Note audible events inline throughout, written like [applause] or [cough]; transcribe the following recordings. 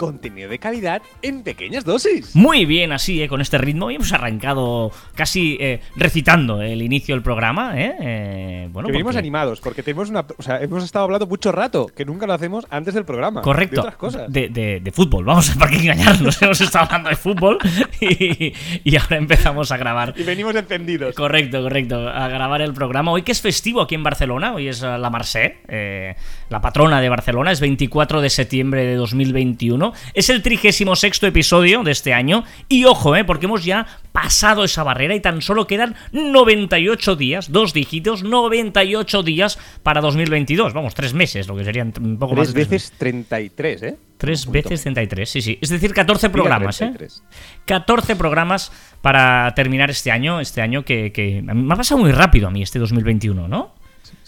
Contenido de calidad en pequeñas dosis. Muy bien, así, ¿eh? con este ritmo. Y hemos arrancado casi eh, recitando el inicio del programa. ¿eh? Eh, bueno, que venimos porque- animados, porque tenemos una, o sea, hemos estado hablando mucho rato, que nunca lo hacemos antes del programa. Correcto. De otras cosas. De, de- de fútbol. Vamos a [laughs] para qué engañarnos. [laughs] Hemos estado hablando de fútbol y, y ahora empezamos a grabar. Y venimos encendidos. Correcto, correcto. A grabar el programa. Hoy que es festivo aquí en Barcelona, hoy es eh, la Marse, eh, la patrona de Barcelona, es 24 de septiembre de 2021. Es el 36 episodio de este año. Y ojo, eh, porque hemos ya pasado esa barrera y tan solo quedan 98 días, dos dígitos, 98 días para 2022. Vamos, tres meses, lo que serían un poco más Tres de tres veces 33, ¿eh? Tres veces 33, sí, sí. Es decir, 14 Diga programas, ¿eh? 33. 14 programas para terminar este año. Este año que, que me ha pasado muy rápido a mí, este 2021, ¿no?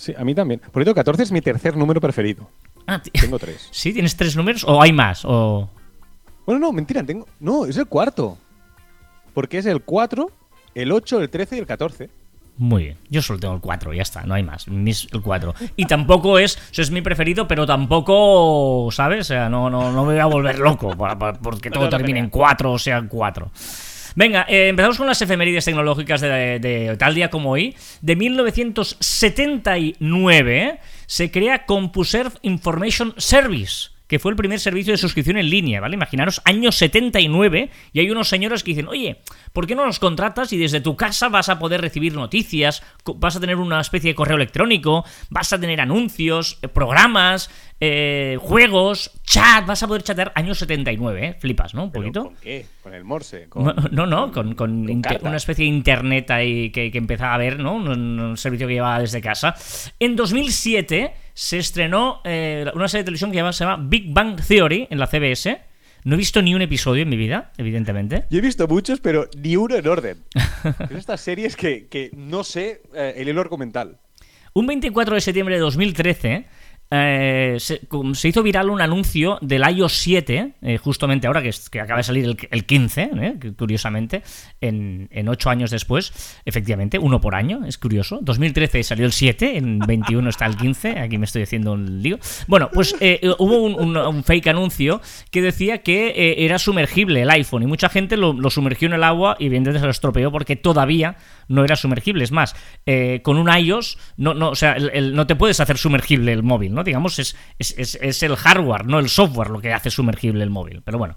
Sí, a mí también. Por cierto, 14 es mi tercer número preferido. Ah, Tengo tres. [laughs] ¿Sí? ¿Tienes tres números? ¿O hay más? O... Bueno, no, mentira, tengo. No, es el cuarto. Porque es el 4, el 8, el 13 y el 14. Muy bien. Yo solo tengo el 4, ya está, no hay más. Es el 4. Y tampoco es. Eso es mi preferido, pero tampoco. ¿Sabes? O sea, no, no, no me voy a volver loco por- por- porque todo termine en peleas. 4 o sean 4. Venga, eh, empezamos con las efemérides tecnológicas de, de tal día como hoy. De 1979 se crea CompuServe Information Service, que fue el primer servicio de suscripción en línea, ¿vale? Imaginaros, año 79, y hay unos señores que dicen, oye, ¿por qué no nos contratas y desde tu casa vas a poder recibir noticias, vas a tener una especie de correo electrónico, vas a tener anuncios, eh, programas, eh, juegos, chat, vas a poder chatear año 79, ¿eh? Flipas, ¿no? Un ¿Pero poquito. ¿Con qué? ¿Con el Morse? ¿Con- No, [laughs] no, no, con, una especie de internet ahí que, que empezaba a ver, ¿no? Un, un servicio que llevaba desde casa. En 2007 se estrenó eh, una serie de televisión que se llama Big Bang Theory en la CBS. No he visto ni un episodio en mi vida, evidentemente. Yo he visto muchos, pero ni uno en orden. [laughs] es estas series que, que no sé eh, el hilo argumental. Un 24 de septiembre de 2013 eh, se, hizo viral un anuncio del iOS 7, eh, justamente ahora que, es- que acaba de salir el, el 15, eh, curiosamente, en, en 8 años después, efectivamente, uno por año, es curioso. 2013 salió el 7, en 21 está el 15, aquí me estoy haciendo un lío. Bueno, pues hubo un, fake anuncio que decía que era sumergible el iPhone y mucha gente lo, sumergió en el agua y evidentemente se lo estropeó porque todavía no era sumergible. Es más, con un iOS, no, no, o sea, el- no te puedes hacer sumergible el móvil, ¿no? Digamos, es, es, es- el hardware, no el software lo que hace sumergible el móvil. Pero bueno,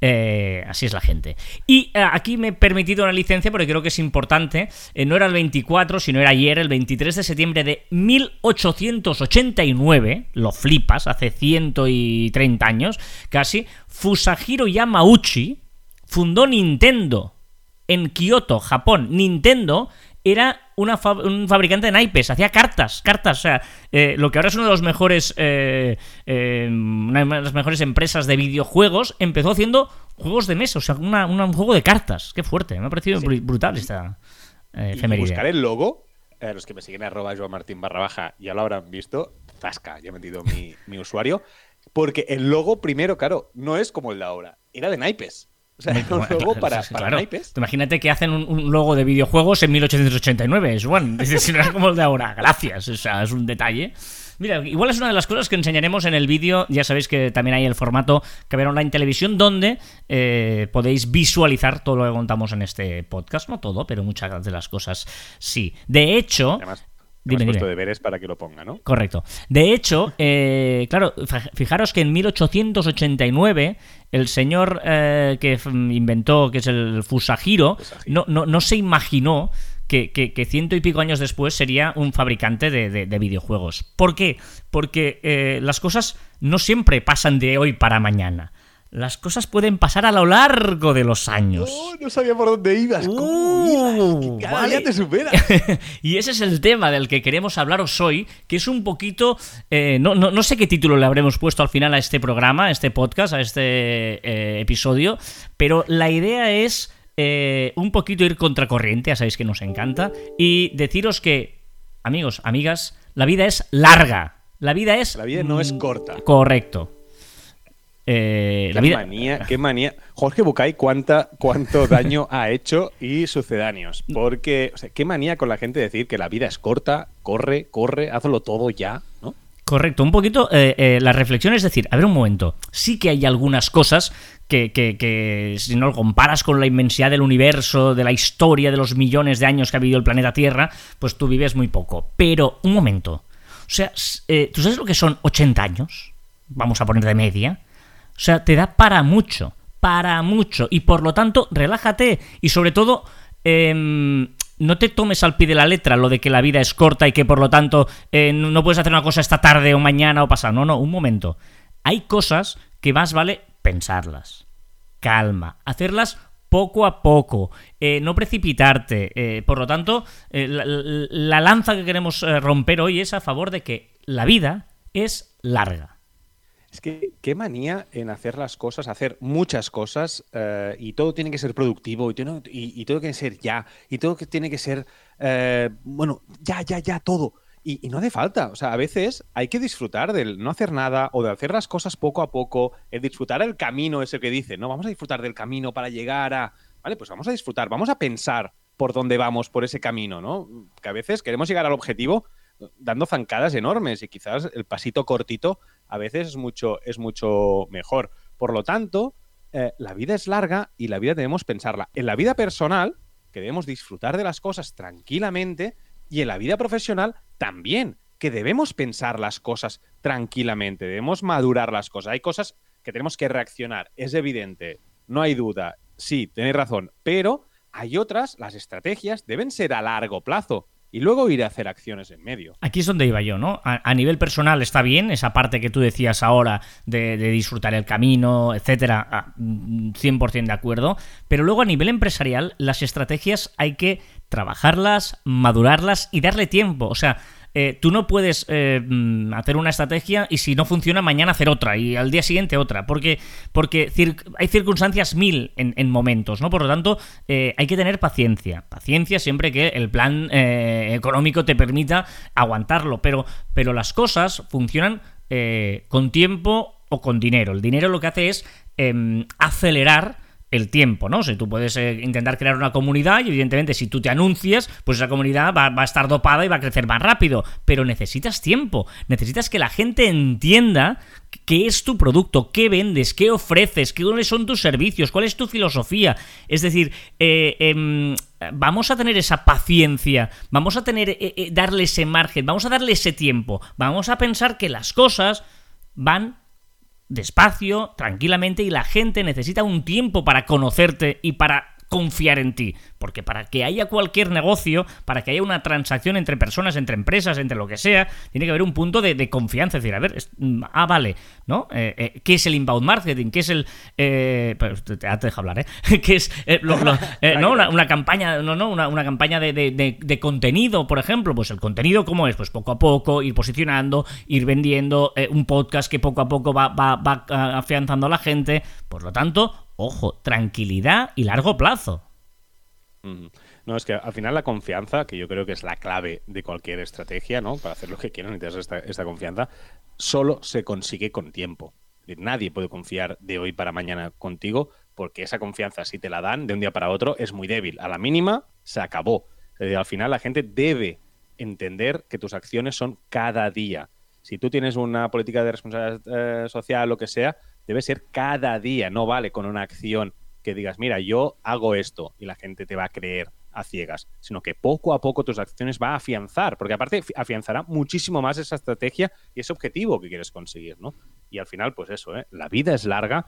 eh, así es la gente. Y eh, aquí me he permitido una licencia porque creo que es importante. Eh, no era el 24, sino era ayer, el 23 de septiembre de 1889. Lo flipas, hace 130 años casi. Fusajiro Yamauchi fundó Nintendo en Kioto, Japón. Nintendo era una fa- un fabricante de naipes, hacía cartas, cartas, o sea, eh, lo que ahora es uno de los mejores, eh, eh, una de las mejores empresas de videojuegos, empezó haciendo juegos de mesa, o sea, una- una- un juego de cartas. Qué fuerte, me ha parecido Sí. brutal esta eh, Y buscar el logo, los que me siguen arroba Joan Martín barra baja ya lo habrán visto. Zasca, ya he metido mi, mi usuario. Porque el logo, primero, claro, no es como el de ahora. Era de naipes. O sea, era un logo para, para claro. naipes. Tú Imagínate que hacen un, un logo de videojuegos en 1889, Juan. Decir, no es como el de ahora. Gracias, o sea, es un detalle. Mira, igual es una de las cosas que enseñaremos en el vídeo. Ya sabéis que también hay el formato que ver online televisión, donde eh, podéis visualizar todo lo que contamos en este podcast. No todo, pero muchas de las cosas sí. De hecho. Además, Dime, Dime, dime. puesto deberes para que lo ponga, ¿no? Correcto. De hecho, eh, claro, fijaros que en 1889 el señor eh, que inventó, que es el Fusajiro, Fusajiro. no, no, no se imaginó que, que- que ciento y pico años después sería un fabricante de, de- de videojuegos. ¿Por qué? Porque eh, las cosas no siempre pasan de hoy para mañana. Las cosas pueden pasar a lo largo de los años. No, no sabía por dónde ibas. ¿Cómo Uh, ibas? Cada vale. día te supera. [laughs] y ese es el tema del que queremos hablaros hoy, que es un poquito... eh, no, no- no sé qué título le habremos puesto al final a este programa, a este podcast, a este eh, episodio, pero la idea es eh, un poquito ir contracorriente, ya sabéis que nos encanta, y deciros que, amigos, amigas, la vida es larga. La vida es... La vida no es corta. Correcto. Eh, qué la vida... manía, qué manía. Jorge Bucay, cuánta, cuánto [laughs] daño ha hecho y sucedáneos. Porque, o sea, qué manía con la gente decir que la vida es corta, corre, corre, hazlo todo ya, ¿no? Correcto, un poquito eh, eh, la reflexión es decir, a ver un momento, sí que hay algunas cosas que, que, que, si no lo comparas con la inmensidad del universo, de la historia, de los millones de años que ha vivido el planeta Tierra, pues tú vives muy poco. Pero, un momento, o sea, ¿tú sabes lo que son 80 años? Vamos a poner de media. O sea, te da para mucho, para mucho. Y por lo tanto, relájate. Y sobre todo, eh, no te tomes al pie de la letra lo de que la vida es corta y que por lo tanto eh, no puedes hacer una cosa esta tarde o mañana o pasado. No, no, un momento. Hay cosas que más vale pensarlas. Calma. Hacerlas poco a poco, eh, no precipitarte. Eh, por lo tanto, la, la, lanza que queremos romper hoy es a favor de que la vida es larga. Es que qué manía en hacer las cosas, hacer muchas cosas eh, y todo tiene que ser productivo y, todo, tiene que ser ya y todo tiene que ser, eh, bueno, ya, ya, ya, todo. Y, y, no hace falta, o sea, a veces hay que disfrutar del no hacer nada o de hacer las cosas poco a poco, el disfrutar el camino ese que dice, no, vamos a disfrutar del camino para llegar a, vale, pues vamos a disfrutar, vamos a pensar por dónde vamos por ese camino, ¿no? Que a veces queremos llegar al objetivo dando zancadas enormes y quizás el pasito cortito a veces es mucho, es mucho mejor. Por lo tanto, eh, la vida es larga y la vida debemos pensarla. En la vida personal, que debemos disfrutar de las cosas tranquilamente, y en la vida profesional también, que debemos pensar las cosas tranquilamente, debemos madurar las cosas. Hay cosas que tenemos que reaccionar, es evidente, no hay duda, sí, tenéis razón, pero hay otras, las estrategias deben ser a largo plazo y luego ir a hacer acciones en medio. Aquí es donde iba yo, ¿no? A, nivel personal está bien, esa parte que tú decías ahora de, de disfrutar el camino, etcétera, 100% de acuerdo, pero luego a nivel empresarial las estrategias hay que trabajarlas, madurarlas y darle tiempo, o sea, eh, tú no puedes eh, hacer una estrategia y si no funciona mañana hacer otra y al día siguiente otra, porque, porque hay circunstancias mil en, en, momentos, ¿no? Por lo tanto, eh, hay que tener paciencia, paciencia siempre que el plan eh, económico te permita aguantarlo, pero, pero las cosas funcionan con tiempo o con dinero. El dinero lo que hace es em, acelerar el tiempo, ¿no? O tú puedes eh, intentar crear una comunidad y evidentemente si tú te anuncias, pues esa comunidad va, a estar dopada y va a crecer más rápido, pero necesitas tiempo, necesitas que la gente entienda qué es tu producto, qué vendes, qué ofreces, cuáles son tus servicios, cuál es tu filosofía. Es decir, eh, eh, vamos a tener esa paciencia, vamos a tener eh, darle ese margen, vamos a darle ese tiempo, vamos a pensar que las cosas van despacio, tranquilamente, y la gente necesita un tiempo para conocerte y para confiar en ti. Porque para que haya cualquier negocio, para que haya una transacción entre personas, entre empresas, entre lo que sea, tiene que haber un punto de, de confianza. Es decir, a ver, es, mm, ah, vale, ¿no? Eh, eh, ¿Qué es el inbound marketing? ¿Qué es el. Eh, pues, te, te dejo hablar, ¿eh? [laughs] ¿Qué es. Eh, lo, lo, [laughs] ¿no? Una, una, campaña, no, no, una, una campaña de, de, de, contenido, por ejemplo. Pues el contenido, ¿cómo es? Pues poco a poco, ir posicionando, ir vendiendo, un podcast que poco a poco va, va, va afianzando a la gente. Por lo tanto, ojo, tranquilidad y largo plazo. No, es que al final la confianza, que yo creo que es la clave de cualquier estrategia, ¿no? Para hacer lo que quieran necesitas esta, esta confianza, solo se consigue con tiempo. Nadie puede confiar de hoy para mañana contigo porque esa confianza, si te la dan de un día para otro, es muy débil. A la mínima, se acabó. al final, la gente debe entender que tus acciones son cada día. Si tú tienes una política de responsabilidad eh, social, lo que sea, debe ser cada día, no vale con una acción que digas, mira, yo hago esto y la gente te va a creer a ciegas, sino que poco a poco tus acciones va a afianzar, porque aparte afianzará muchísimo más esa estrategia y ese objetivo que quieres conseguir, ¿no? Y al final, pues eso, ¿eh? la vida es larga,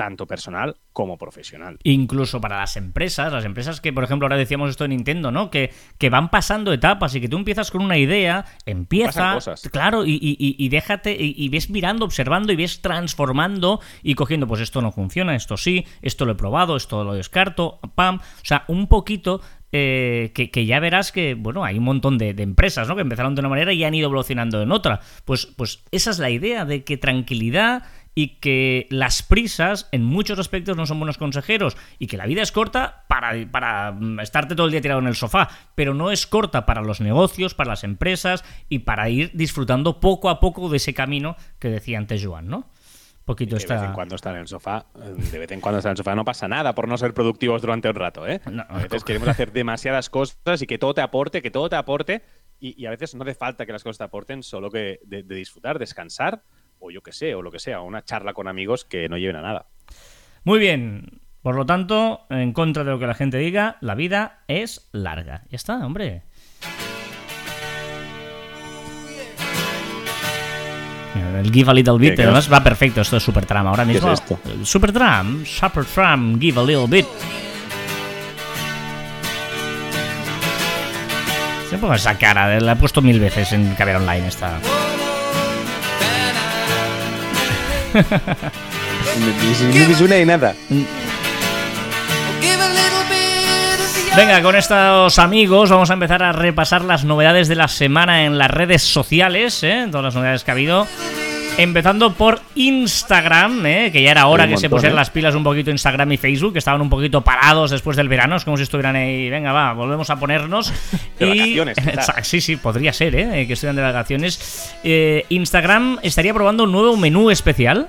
tanto personal como profesional. Incluso para las empresas, las empresas que, por ejemplo, ahora decíamos esto de Nintendo, ¿no? Que, que van pasando etapas y que tú empiezas con una idea, empieza, claro, y, y, y déjate, y, y, ves mirando, observando y ves transformando y cogiendo, pues esto no funciona, esto sí, esto lo he probado, esto lo descarto, pam, o sea, un poquito eh, que, que, ya verás que, bueno, hay un montón de, de, empresas, ¿no? Que empezaron de una manera y han ido evolucionando en otra. Pues, pues esa es la idea de que tranquilidad y que las prisas en muchos aspectos no son buenos consejeros y que la vida es corta para, para mm, estarte todo el día tirado en el sofá, pero no es corta para los negocios, para las empresas y para ir disfrutando poco a poco de ese camino que decía antes Joan, ¿no? Poquito de vez en cuando estar en el sofá, de vez en cuando estar en el sofá no pasa nada por no ser productivos durante un rato, ¿eh? a veces queremos hacer demasiadas cosas y que todo te aporte, que todo te aporte y, a veces no hace falta que las cosas te aporten, solo que de, disfrutar, descansar, o yo qué sé, o lo que sea, una charla con amigos que no lleven a nada. Muy bien. Por lo tanto, en contra de lo que la gente diga, la vida es larga. Ya está, hombre. El Give a Little Bit, además va perfecto esto de Supertram ahora mismo. ¿Qué es esto? Supertram, Supertram, Give a Little Bit. Se pongo esa cara, la he puesto mil veces en Caber Online esta. Ni me nada. Venga, con estos amigos vamos a empezar a repasar las novedades de la semana en las redes sociales, ¿eh? todas las novedades que ha habido. Empezando por Instagram, ¿eh? que ya era hora que se pusieran ¿eh? las pilas un poquito Instagram y Facebook, que estaban un poquito parados después del verano, es como si estuvieran ahí, venga, va, volvemos a ponernos. [laughs] y... [laughs] sí, sí, podría ser, ¿eh? que estuvieran de vacaciones. Eh, Instagram estaría probando un nuevo menú especial.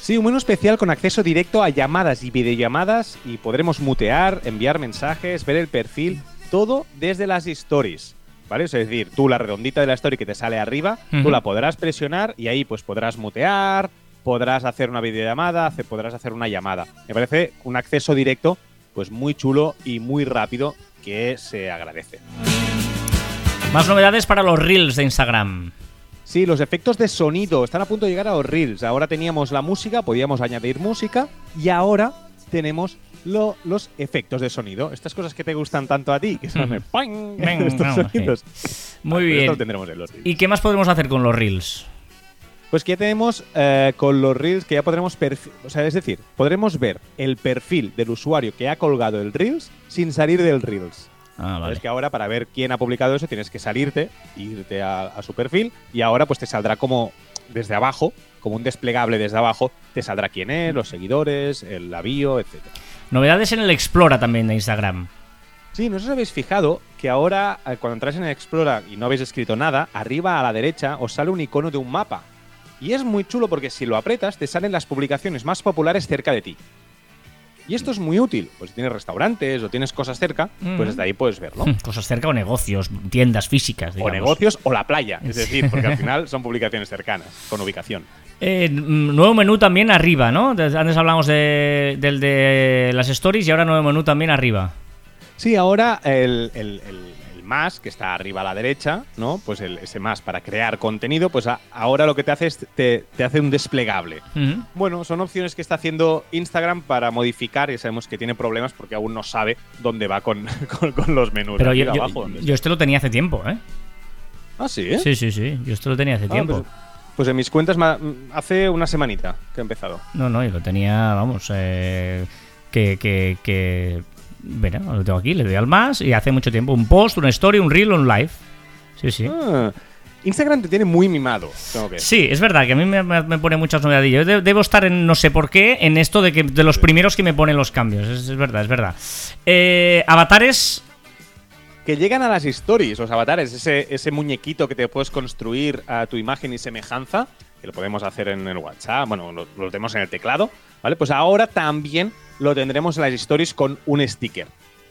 Sí, un menú especial con acceso directo a llamadas y videollamadas y podremos mutear, enviar mensajes, ver el perfil, todo desde las stories. ¿Vale? Es decir, tú la redondita de la story que te sale arriba, tú la podrás presionar y ahí pues podrás mutear, podrás hacer una videollamada, podrás hacer una llamada. Me parece un acceso directo pues muy chulo y muy rápido que se agradece. Más novedades para los reels de Instagram. Sí, los efectos de sonido están a punto de llegar a los reels. Ahora teníamos la música, podíamos añadir música y ahora tenemos los efectos de sonido. Estas cosas que te gustan tanto a ti, que son [laughs] estos sonidos. Muy bien. ¿Y qué más podemos hacer con los reels? Pues que ya tenemos eh, con los reels que ya podremos, o sea, es decir, podremos ver el perfil del usuario que ha colgado el reels sin salir del reels. Ah, vale. Es que ahora para ver quién ha publicado eso tienes que salirte, irte a, a, su perfil y ahora pues te saldrá como desde abajo, como un desplegable desde abajo, te saldrá quién es, los seguidores, el bio, etcétera. Novedades en el Explora también de Instagram. Sí, no os habéis fijado que ahora, eh, cuando entráis en el Explora y no habéis escrito nada, arriba a la derecha os sale un icono de un mapa. Y es muy chulo porque si lo apretas, te salen las publicaciones más populares cerca de ti. Y esto es muy útil. Pues si tienes restaurantes o tienes cosas cerca, pues desde ahí puedes verlo. [laughs] Cosas cerca o negocios, tiendas físicas. O negocios o la playa. Es [laughs] decir, porque al final son publicaciones cercanas, con ubicación. Eh, nuevo menú también arriba, ¿no? Antes hablamos de, del de las stories y ahora nuevo menú también arriba. Sí, ahora el, más que está arriba a la derecha, ¿no? Pues ese más para crear contenido, pues ahora lo que te hace es te, hace un desplegable. Bueno, son opciones que está haciendo Instagram para modificar y sabemos que tiene problemas porque aún no sabe dónde va con, [laughs] los menús. Pero yo, yo, este lo tenía hace tiempo, ¿eh? Ah, sí. Sí, sí, sí. Yo esto lo tenía hace ah, tiempo. Pues, pues en mis cuentas hace una semanita que he empezado. No, no, yo lo tenía, vamos, eh, que, que, que... Bueno, lo tengo aquí, le doy al más y hace mucho tiempo un post, una story, un reel, un live. Sí, sí. Ah, Instagram te tiene muy mimado. Sí, es verdad que a mí me, pone muchas novedades. Yo debo estar en no sé por qué en esto de que de los primeros que me ponen los cambios. Es, verdad, es verdad. Eh, avatares que llegan a las stories, los avatares, ese, ese muñequito que te puedes construir a tu imagen y semejanza, que lo podemos hacer en el WhatsApp, bueno, lo, tenemos en el teclado, ¿vale? Pues ahora también lo tendremos en las stories con un sticker.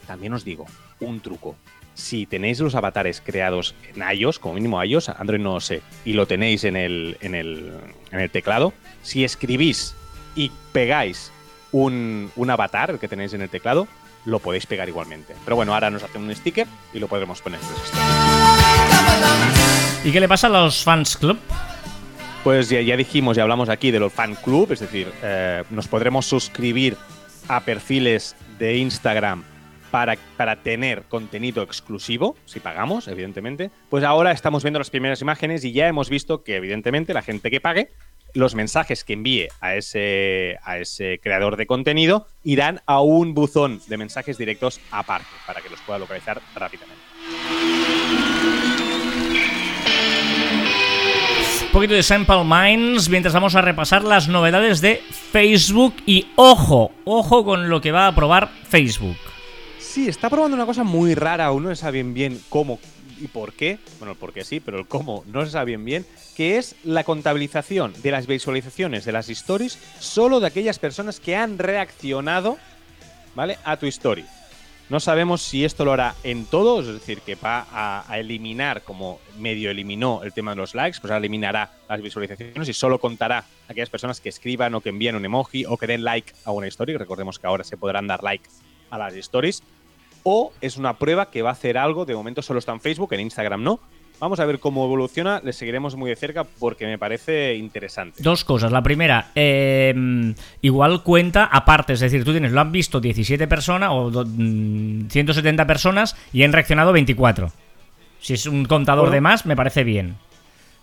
También os digo, un truco. Si tenéis los avatares creados en iOS, como mínimo iOS, Android no lo sé, y lo tenéis en el, en el, en el teclado, si escribís y pegáis un, un avatar, el que tenéis en el teclado, lo podéis pegar igualmente. Pero bueno, ahora nos hacen un sticker y lo podremos poner. ¿Y qué le pasa a los fans club? Pues ya, dijimos, ya hablamos aquí de los fan club, es decir, eh, nos podremos suscribir a perfiles de Instagram para, para, tener contenido exclusivo, si pagamos, evidentemente. Pues ahora estamos viendo las primeras imágenes y ya hemos visto que, evidentemente, la gente que pague los mensajes que envíe a ese, a ese creador de contenido irán a un buzón de mensajes directos aparte para que los pueda localizar rápidamente. Un poquito de Sample Minds mientras vamos a repasar las novedades de Facebook y ojo, ojo con lo que va a probar Facebook. Sí, está probando una cosa muy rara, aún no sabe bien bien cómo y por qué. Bueno, el por sí, pero el cómo no se sabe bien. Que es la contabilización de las visualizaciones de las stories solo de aquellas personas que han reaccionado, ¿vale? A tu story. No sabemos si esto lo hará en todos, es decir, que va a, eliminar, como medio eliminó el tema de los likes, pues eliminará las visualizaciones y solo contará a aquellas personas que escriban o que envíen un emoji o que den like a una story. Recordemos que ahora se podrán dar like a las stories. O es una prueba que va a hacer algo, de momento solo está en Facebook, en Instagram no, Vamos a ver cómo evoluciona, le seguiremos muy de cerca porque me parece interesante. Dos cosas. La primera, em, igual cuenta aparte, es decir, tú tienes, lo han visto 17 personas o 170 mm, personas y han reaccionado 24. Si es un contador de más, me parece bien.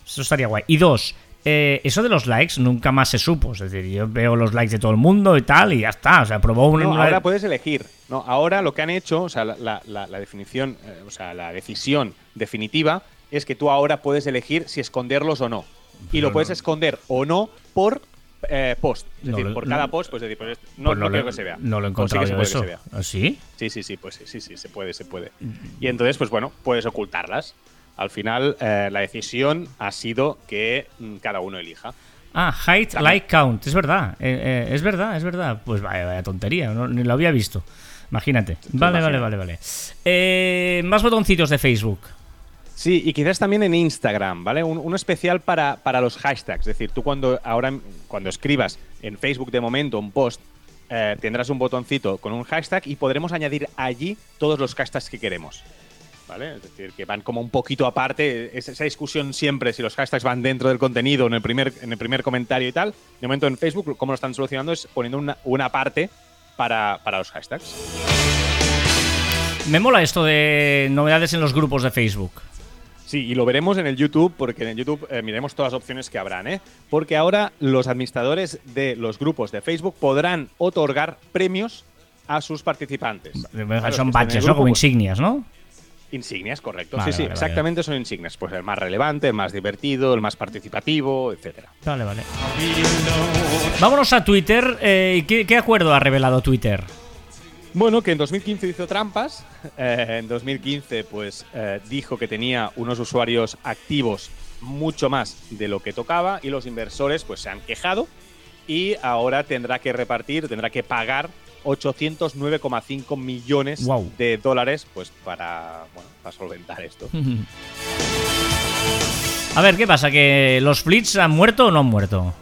Eso estaría guay. Y dos, eh, eso de los likes nunca más se supo. Es decir, yo veo los likes de todo el mundo y tal, y ya está. O sea, probó un. ahora puedes elegir. No, ahora lo que han hecho, o sea, la, definición, eh, o sea, la decisión definitiva es que tú ahora puedes elegir si esconderlos o no. y lo puedes esconder o no por eh, post. Es decir, por cada post, pues, decir, pues no, pues no, quiero que se vea. No lo he encontrado sí eso. ¿Ah, sí? Sí, sí, sí, pues sí, sí, se puede, se puede. Y entonces, pues bueno, puedes ocultarlas. Al final, eh, la decisión ha sido que mm, cada uno elija. Ah, height like count, es verdad, eh, es verdad, es verdad. Pues vaya, tontería, ni lo había visto. Imagínate. Vale, vale, vale, vale, más botoncitos de Facebook. Sí, y quizás también en Instagram, ¿vale? Un, especial para, para, los hashtags. Es decir, tú cuando ahora cuando escribas en Facebook de momento un post, eh, tendrás un botoncito con un hashtag y podremos añadir allí todos los hashtags que queremos. ¿Vale? Es decir, que van como un poquito aparte. esa discusión siempre, si los hashtags van dentro del contenido, en el primer, en el primer comentario y tal. De momento en Facebook, cómo lo están solucionando es poniendo una, una parte para, para los hashtags. Me mola esto de novedades en los grupos de Facebook. Sí, y lo veremos en el YouTube, porque en el YouTube eh, miremos todas las opciones que habrán, ¿eh? Porque ahora los administradores de los grupos de Facebook podrán otorgar premios a sus participantes. son badges, ¿no? Como insignias, ¿no? Insignias, correcto. sí, sí, exactamente son insignias. Pues el más relevante, el más divertido, el más participativo, etcétera. Vale, vale. Vámonos a Twitter. Eh, ¿qué, acuerdo ha revelado Twitter? Bueno, que en 2015 hizo trampas. Eh, en 2015, pues eh, dijo que tenía unos usuarios activos mucho más de lo que tocaba y los inversores, pues se han quejado y ahora tendrá que repartir, tendrá que pagar 809,5 millones de dólares, pues para, bueno, para solventar esto. [laughs] A ver, ¿qué pasa? ¿Que los Flits han muerto o no han muerto?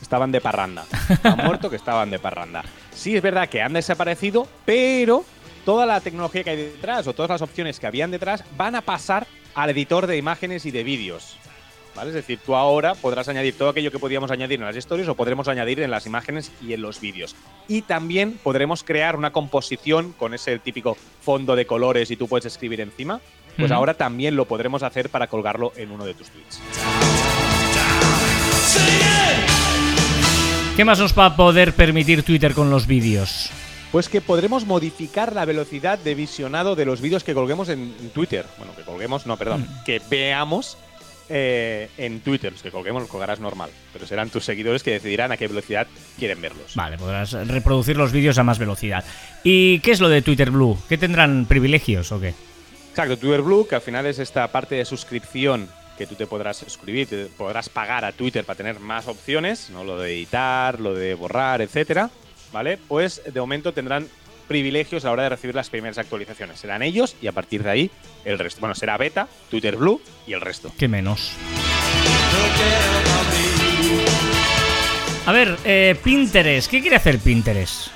Estaban de parranda. Han muerto que estaban de parranda sí es verdad que han desaparecido, pero toda la tecnología que hay detrás o todas las opciones que habían detrás van a pasar al editor de imágenes y de vídeos. ¿Vale? Es decir, tú ahora podrás añadir todo aquello que podíamos añadir en las stories o podremos añadir en las imágenes y en los vídeos. Y también podremos crear una composición con ese típico fondo de colores y tú puedes escribir encima. Pues ahora también lo podremos hacer para colgarlo en uno de tus tweets. ¿Qué más nos va a poder permitir Twitter con los vídeos? Pues que podremos modificar la velocidad de visionado de los vídeos que colguemos en, Twitter. Bueno, que colguemos, no, perdón, mm. que veamos eh, en Twitter. Los que colguemos los colgarás normal, pero serán tus seguidores que decidirán a qué velocidad quieren verlos. Vale, podrás reproducir los vídeos a más velocidad. ¿Y qué es lo de Twitter Blue? ¿Qué tendrán privilegios o qué? Exacto, Twitter Blue, que al final es esta parte de suscripción que tú te podrás suscribir, te podrás pagar a Twitter para tener más opciones, ¿no? Lo de editar, lo de borrar, etcétera, ¿vale? Pues de momento tendrán privilegios a la hora de recibir las primeras actualizaciones. Serán ellos y a partir de ahí el resto. Bueno, será beta, Twitter Blue y el resto. ¿Qué menos? A ver, eh, Pinterest. ¿Qué quiere hacer Pinterest?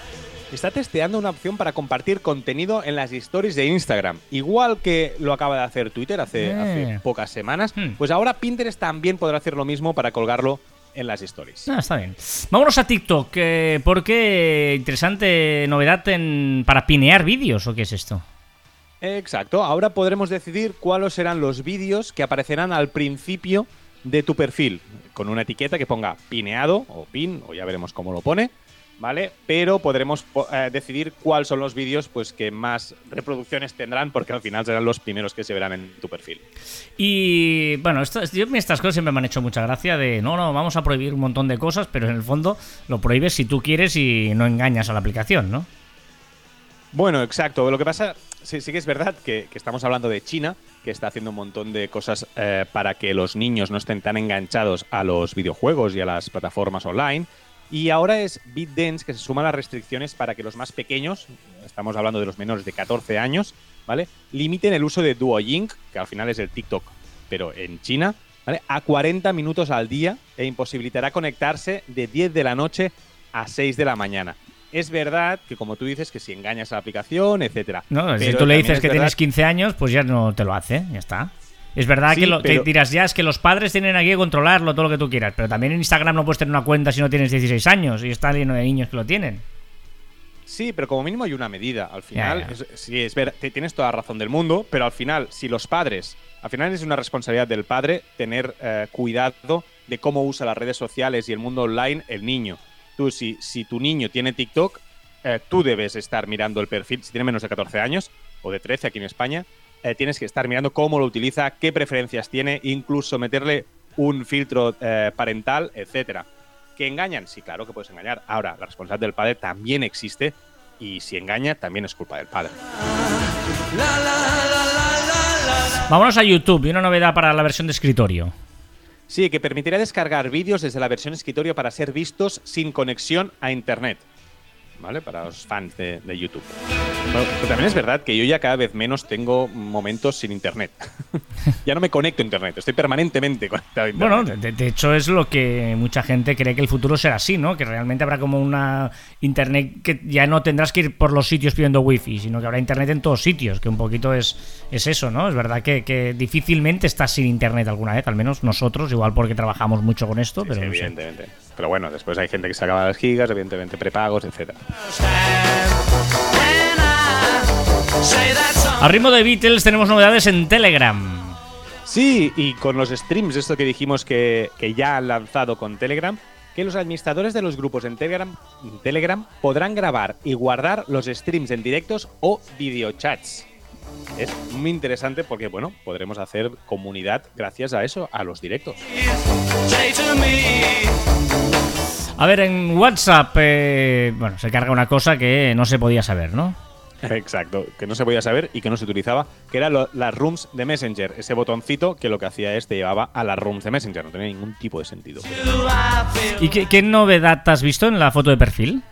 está testeando una opción para compartir contenido en las stories de Instagram. Igual que lo acaba de hacer Twitter hace, eh. pocas semanas, hmm. pues ahora Pinterest también podrá hacer lo mismo para colgarlo en las stories. Ah, está bien. Vámonos a TikTok, eh, porque interesante novedad en, para pinear vídeos, ¿o qué es esto? Exacto, ahora podremos decidir cuáles serán los vídeos que aparecerán al principio de tu perfil, con una etiqueta que ponga pineado o pin, o ya veremos cómo lo pone, ¿vale? Pero podremos eh, decidir cuáles son los vídeos pues, que más reproducciones tendrán, porque al final serán los primeros que se verán en tu perfil. Y bueno, estas, estas cosas siempre me han hecho mucha gracia de, no, no, vamos a prohibir un montón de cosas, pero en el fondo lo prohíbes si tú quieres y no engañas a la aplicación, ¿no? Bueno, exacto. Lo que pasa, sí, sí que es verdad que, estamos hablando de China, que está haciendo un montón de cosas eh, para que los niños no estén tan enganchados a los videojuegos y a las plataformas online. Y ahora es BitDance que se suma a las restricciones para que los más pequeños, estamos hablando de los menores de 14 años, ¿vale? Limiten el uso de Duoying, que al final es el TikTok, pero en China, ¿vale? A 40 minutos al día e imposibilitará conectarse de 10 de la noche a 6 de la mañana. Es verdad que, como tú dices, que si engañas a la aplicación, etcétera. No, si tú le dices que tienes 15 años, pues ya no te lo hace, ya está. Es verdad que, lo, dirás, ya es que los padres tienen aquí que controlarlo, todo lo que tú quieras, pero también en Instagram no puedes tener una cuenta si no tienes 16 años y está lleno de niños que lo tienen. Sí, pero como mínimo hay una medida. Al final, sí, es ver, tienes toda la razón del mundo, pero al final, si los padres, al final es una responsabilidad del padre tener eh, cuidado de cómo usa las redes sociales y el mundo online el niño. Tú, si, si tu niño tiene TikTok, eh, tú debes estar mirando el perfil, si tiene menos de 14 años o de 13 aquí en España, eh, tienes que estar mirando cómo lo utiliza, qué preferencias tiene, incluso meterle un filtro eh, parental, etcétera. ¿Que engañan? Sí, claro que puedes engañar. Ahora, la responsabilidad del padre también existe y si engaña, también es culpa del padre. Vámonos a YouTube y una novedad para la versión de escritorio. Sí, que permitirá descargar vídeos desde la versión escritorio para ser vistos sin conexión a Internet. ¿vale? Para los fans de, YouTube. Pero, también es verdad que yo ya cada vez menos tengo momentos sin internet. [laughs] ya no me conecto a internet, estoy permanentemente [laughs] conectado a internet. Bueno, de, hecho es lo que mucha gente cree que el futuro será así, ¿no? Que realmente habrá como una internet que ya no tendrás que ir por los sitios pidiendo wifi, sino que habrá internet en todos sitios, que un poquito es, es eso, ¿no? Es verdad que, difícilmente estás sin internet alguna vez, al menos nosotros, igual porque trabajamos mucho con esto, pero evidentemente. Pero bueno, después hay gente que se acaba las gigas, evidentemente prepagos, etcétera. A ritmo de Beatles tenemos novedades en Telegram. Sí, y con los streams, esto que dijimos que, ya han lanzado con Telegram, que los administradores de los grupos en Telegram, Telegram podrán grabar y guardar los streams en directos o videochats. Es muy interesante porque, bueno, podremos hacer comunidad gracias a eso, a los directos. A ver, en WhatsApp, eh, bueno, se carga una cosa que no se podía saber, ¿no? [laughs] Exacto, que no se podía saber y que no se utilizaba, que eran las rooms de Messenger, ese botoncito que lo que hacía es te llevaba a las rooms de Messenger, no tenía ningún tipo de sentido. ¿Y qué, novedad has visto en la foto de perfil?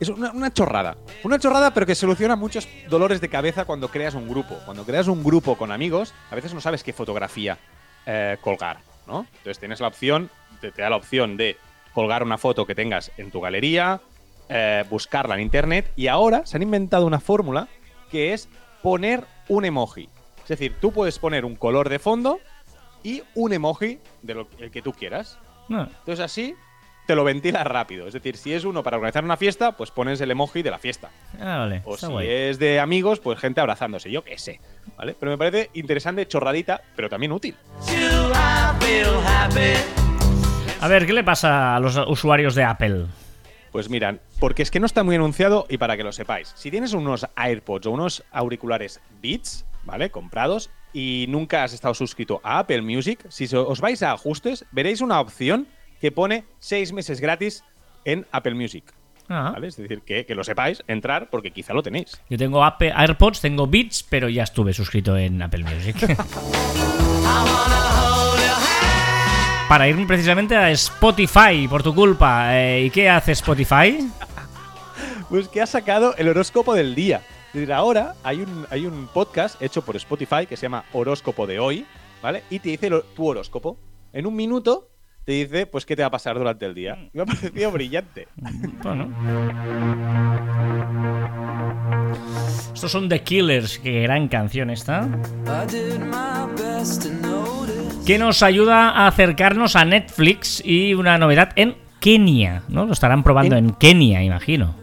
Es una, chorrada, una chorrada pero que soluciona muchos dolores de cabeza cuando creas un grupo. Cuando creas un grupo con amigos, a veces no sabes qué fotografía eh, colgar, ¿no? Entonces tienes la opción, te da la opción de colgar una foto que tengas en tu galería, eh, buscarla en internet y ahora se han inventado una fórmula que es poner un emoji. Es decir, tú puedes poner un color de fondo y un emoji de lo el que tú quieras. Ah. Entonces así te lo ventilas rápido. Es decir, si es uno para organizar una fiesta, pues pones el emoji de la fiesta. Ah, o si es de amigos, pues gente abrazándose, yo qué sé. ¿Vale? Pero me parece interesante, chorradita, pero también útil. A ver, ¿qué le pasa a los usuarios de Apple? Pues miran, porque es que no está muy anunciado y para que lo sepáis, si tienes unos AirPods o unos auriculares Beats, ¿vale? Comprados y nunca has estado suscrito a Apple Music, si os vais a ajustes, veréis una opción que pone seis meses gratis en Apple Music. Ah. ¿Vale? Es decir, que, que, lo sepáis, entrar porque quizá lo tenéis. Yo tengo Apple, AirPods, tengo Beats, pero ya estuve suscrito en Apple Music. [laughs] [laughs] para irme precisamente a Spotify por tu culpa. Eh, ¿Y qué hace Spotify? pues que ha sacado el horóscopo del día. Desde ahora hay un, hay un podcast hecho por Spotify que se llama Horóscopo de hoy, ¿vale? Y te dice tu horóscopo. En un minuto te dice, pues, qué te va a pasar durante el día. Me ha parecido [laughs] brillante. Bueno. Estos son The Killers, qué gran canción esta que nos ayuda a acercarnos a Netflix y una novedad en Kenia, ¿no? Lo estarán probando en, Kenia, imagino.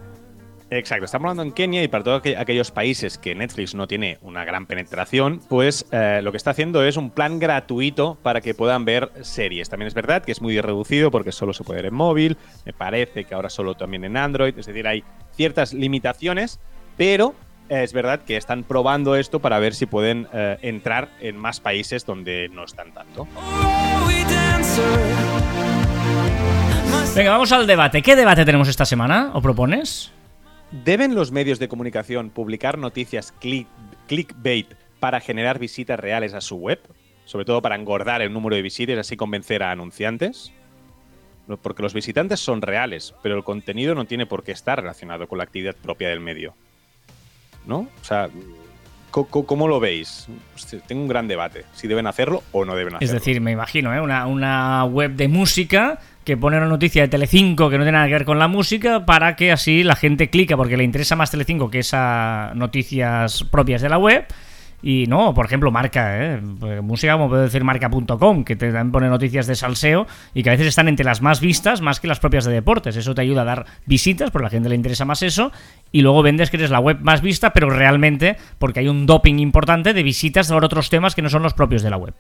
Exacto, estamos hablando en Kenia y para todos aquellos países que Netflix no tiene una gran penetración, pues eh, lo que está haciendo es un plan gratuito para que puedan ver series. También es verdad que es muy reducido porque solo se puede ver en móvil, me parece que ahora solo también en Android, es decir, hay ciertas limitaciones, pero es verdad que están probando esto para ver si pueden eh, entrar en más países donde no están tanto. Venga, vamos al debate. ¿Qué debate tenemos esta semana? ¿O propones? ¿Deben los medios de comunicación publicar noticias clickbait para generar visitas reales a su web? Sobre todo para engordar el número de visitas y así convencer a anunciantes. Porque los visitantes son reales, pero el contenido no tiene por qué estar relacionado con la actividad propia del medio. ¿No? O sea, ¿Cómo lo veis? Tengo un gran debate. Si deben hacerlo o no deben hacerlo. Es decir, me imagino, ¿eh? una, una web de música que pone una noticia de Telecinco que no tiene nada que ver con la música para que así la gente clica porque le interesa más Telecinco que esas noticias propias de la web. Y no, por ejemplo, marca, ¿eh? Pues música como puedo decir marca.com, que te pone noticias de salseo y que a veces están entre las más vistas más que las propias de deportes. Eso te ayuda a dar visitas, porque a la gente le interesa más eso, y luego vendes que eres la web más vista, pero realmente porque hay un doping importante de visitas por otros temas que no son los propios de la web.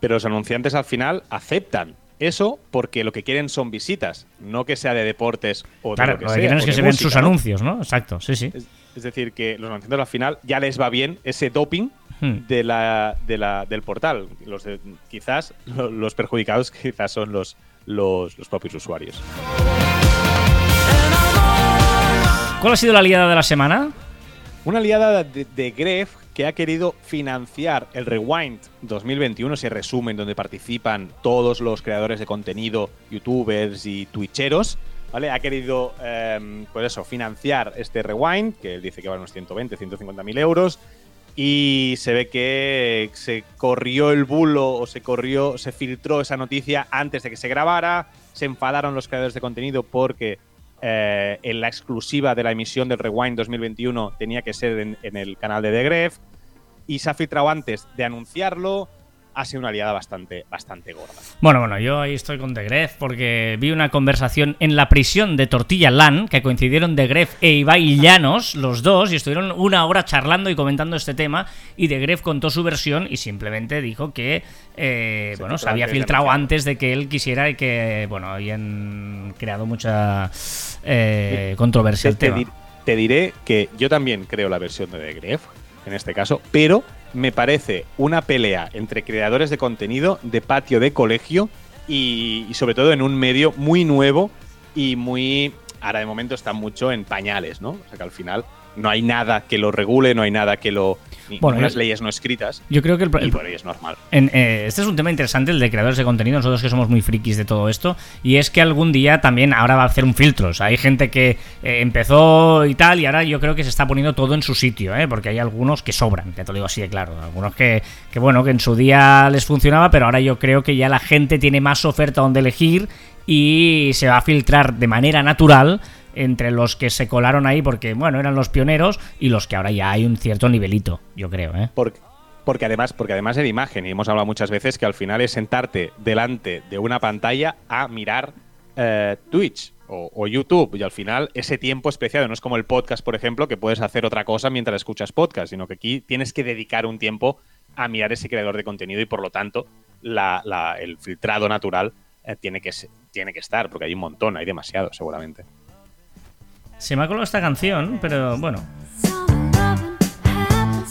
Pero los anunciantes al final aceptan eso porque lo que quieren son visitas, no que sea de deportes o de lo que, lo que quieren es que se ven sus anuncios, ¿no? Exacto, sí, sí. Es, decir, que los anunciantes al final ya les va bien ese doping hmm. de la, de la, del portal. Los quizás los perjudicados [laughs] quizás son los, los, los propios usuarios. ¿Cuál ha sido la liada de la semana? Una aliada de, de Gref que ha querido financiar el Rewind 2021, ese resumen donde participan todos los creadores de contenido, youtubers y twitcheros. Ha querido, eh, pues eso, financiar este Rewind, que él dice que vale unos 120, 150 mil euros. Y se ve que se corrió el bulo o se corrió, se filtró esa noticia antes de que se grabara. Se enfadaron los creadores de contenido porque eh, en la exclusiva de la emisión del Rewind 2021 tenía que ser en, el canal de The Gref y se ha filtrado antes de anunciarlo. Ha sido una aliada bastante, bastante gorda. Bueno, bueno, yo ahí estoy con The Gref porque vi una conversación en la prisión de Tortilla Land que coincidieron The Gref e Ibai Llanos, los dos, y estuvieron una hora charlando y comentando este tema. Y The Gref contó su versión y simplemente dijo que eh, bueno, se había filtrado antes de que él quisiera y que, bueno, habían creado mucha eh, controversia te, te, diré que yo también creo la versión de The Gref, en este caso, pero me parece una pelea entre creadores de contenido de patio de colegio y, sobre todo en un medio muy nuevo y muy... Ahora de momento está mucho en pañales, ¿no? O sea que al final no hay nada que lo regule, no hay nada que lo bueno, unas leyes no escritas. Yo creo que el, y por ahí es normal. Eh, este es un tema interesante, el de creadores de contenido, nosotros que somos muy frikis de todo esto, y es que algún día también ahora va a hacer un filtro. O sea, hay gente que eh, empezó y tal, y ahora yo creo que se está poniendo todo en su sitio, ¿eh? porque hay algunos que sobran, ya te lo digo así de claro. Algunos que, que, bueno, que en su día les funcionaba, pero ahora yo creo que ya la gente tiene más oferta donde elegir y se va a filtrar de manera natural entre los que se colaron ahí porque, bueno, eran los pioneros y los que ahora ya hay un cierto nivelito, yo creo, ¿eh? Porque, porque además, porque además de imagen, y hemos hablado muchas veces que al final es sentarte delante de una pantalla a mirar eh, Twitch o, YouTube, y al final ese tiempo especial, no es como el podcast, por ejemplo, que puedes hacer otra cosa mientras escuchas podcast, sino que aquí tienes que dedicar un tiempo a mirar ese creador de contenido y por lo tanto el filtrado natural eh, tiene, que, tiene que estar, porque hay un montón, hay demasiado seguramente. Se me ha colado esta canción, pero bueno.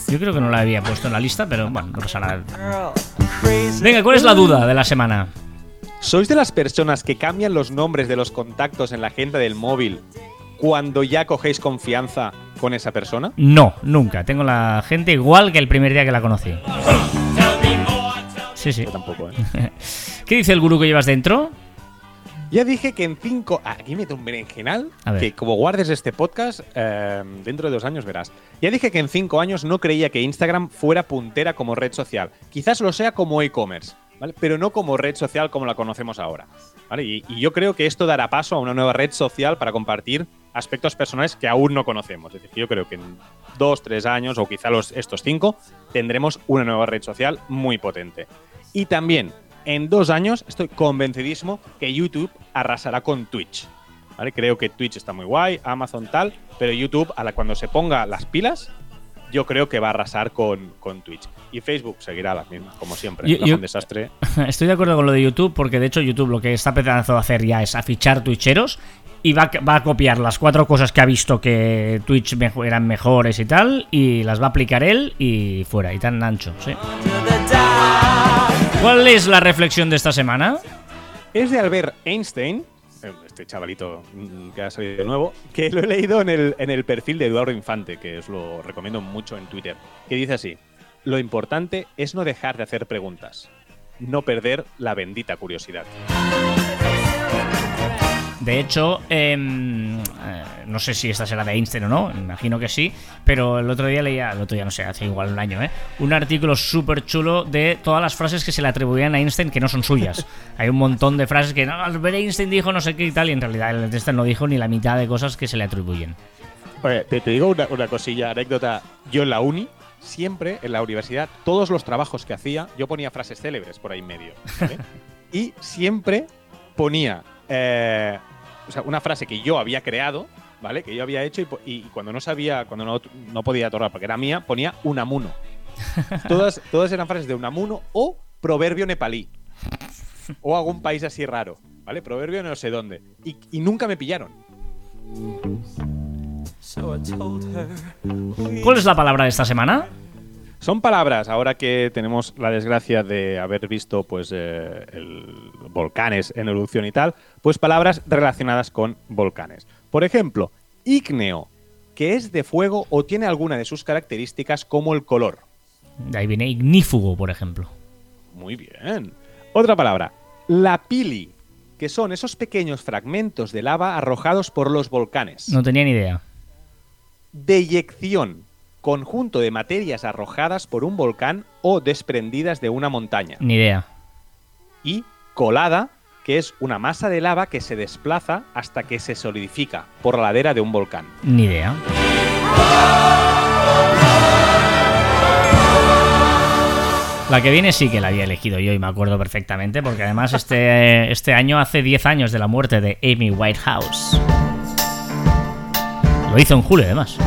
Yo creo que no la había puesto en la lista, pero bueno, no pasa nada. Venga, ¿cuál es la duda de la semana? ¿Sois de las personas que cambian los nombres de los contactos en la agenda del móvil cuando ya cogéis confianza con esa persona? No, nunca. Tengo la gente igual que el primer día que la conocí. Sí, sí. Yo tampoco, ¿eh? [laughs] ¿Qué dice el gurú que llevas dentro? Ya dije que en cinco. Ah, aquí meto un berenjenal. Que como guardes este podcast, em, dentro de dos años verás. Ya dije que en cinco años no creía que Instagram fuera puntera como red social. Quizás lo sea como e-commerce, ¿vale? Pero no como red social como la conocemos ahora. ¿vale? Y, y, yo creo que esto dará paso a una nueva red social para compartir aspectos personales que aún no conocemos. Es decir, yo creo que en dos, tres años, o quizá los, estos cinco, tendremos una nueva red social muy potente. Y también en dos años estoy convencidísimo que YouTube arrasará con Twitch. ¿vale? Creo que Twitch está muy guay, Amazon tal, pero YouTube, a la, cuando se ponga las pilas, yo creo que va a arrasar con, con Twitch. Y Facebook seguirá la misma, como siempre. Yo- es yo- un desastre. [laughs] Estoy de acuerdo con lo de YouTube porque de hecho YouTube lo que está empezando a hacer ya es a fichar twitcheros y va, a- va a copiar las cuatro cosas que ha visto que Twitch eran mejores y tal y las va a aplicar él y fuera, y tan ancho, sí. ¿Cuál es la reflexión de esta semana? Es de Albert Einstein, eh, este chavalito que ha salido de nuevo, que lo he leído en el, en el perfil de Eduardo Infante, que os lo recomiendo mucho en Twitter, que dice así, lo importante es no dejar de hacer preguntas, no perder la bendita curiosidad. De hecho, em, eh, no sé si esta será de Einstein o no, me imagino que sí, pero el otro día leía, el otro día no sé, hace igual un año, ¿eh? un artículo súper chulo de todas las frases que se le atribuían a Einstein que no son suyas. [laughs] Hay un montón de frases que no, Albert Einstein dijo no sé qué y tal, y en realidad el Einstein no dijo ni la mitad de cosas que se le atribuyen. Oye, te, te digo una, una cosilla, anécdota. Yo en la uni, siempre en la universidad, todos los trabajos que hacía, yo ponía frases célebres por ahí en medio. ¿vale? [laughs] y siempre ponía eh, o sea, una frase que yo había creado, ¿vale? Que yo había hecho y, cuando no sabía, cuando no, no podía atorrar porque era mía, ponía Unamuno. [laughs] todas, todas eran frases de Unamuno o proverbio nepalí. O algún país así raro, ¿vale? Proverbio no sé dónde. Y, y nunca me pillaron. ¿Cuál es la palabra de esta semana? Son palabras, ahora que tenemos la desgracia de haber visto pues eh, el- volcanes en erupción y tal, pues palabras relacionadas con volcanes. Por ejemplo, ígneo, que es de fuego o tiene alguna de sus características como el color. De ahí viene ignífugo, por ejemplo. Muy bien. Otra palabra, lapili, que son esos pequeños fragmentos de lava arrojados por los volcanes. No tenía ni idea. Deyección, conjunto de materias arrojadas por un volcán o desprendidas de una montaña. Ni idea. y colada, que es una masa de lava que se desplaza hasta que se solidifica por la ladera de un volcán. Ni idea. La que viene sí que la había elegido yo y me acuerdo perfectamente, porque además este, [laughs] este año hace 10 años de la muerte de Amy Whitehouse. Lo hizo en julio, además.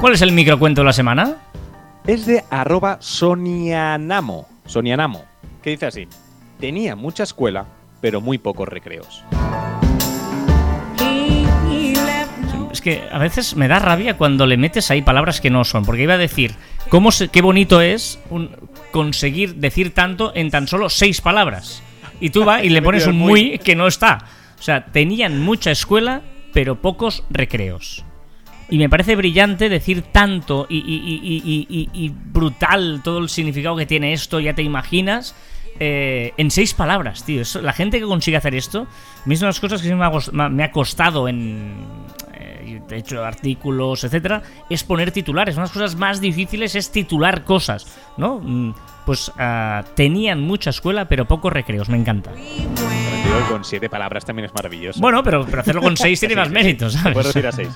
¿Cuál es el microcuento de la semana? Es de arroba Sonianamo, Sonianamo, que dice así, tenía mucha escuela, pero muy pocos recreos. Es que a veces me da rabia cuando le metes ahí palabras que no son, porque iba a decir, ¿cómo se- qué bonito es un- conseguir decir tanto en tan solo seis palabras. Y tú vas y le [laughs] pones un muy que no está. O sea, tenían mucha escuela, pero pocos recreos. Y me parece brillante decir tanto y, brutal todo el significado que tiene esto, ya te imaginas, eh, en seis palabras, tío. La gente que consigue hacer esto, a mí es una de las cosas que me ha, me ha- costado en. eh, hecho, artículos, etcétera, es poner titulares. Una de las cosas más difíciles es titular cosas, ¿no? Pues ah, tenían mucha escuela, pero pocos recreos, me encanta. Con siete palabras también es maravilloso. Bueno, pero, pero hacerlo con seis [laughs] tiene más méritos. ¿sabes? Puedo decir a seis.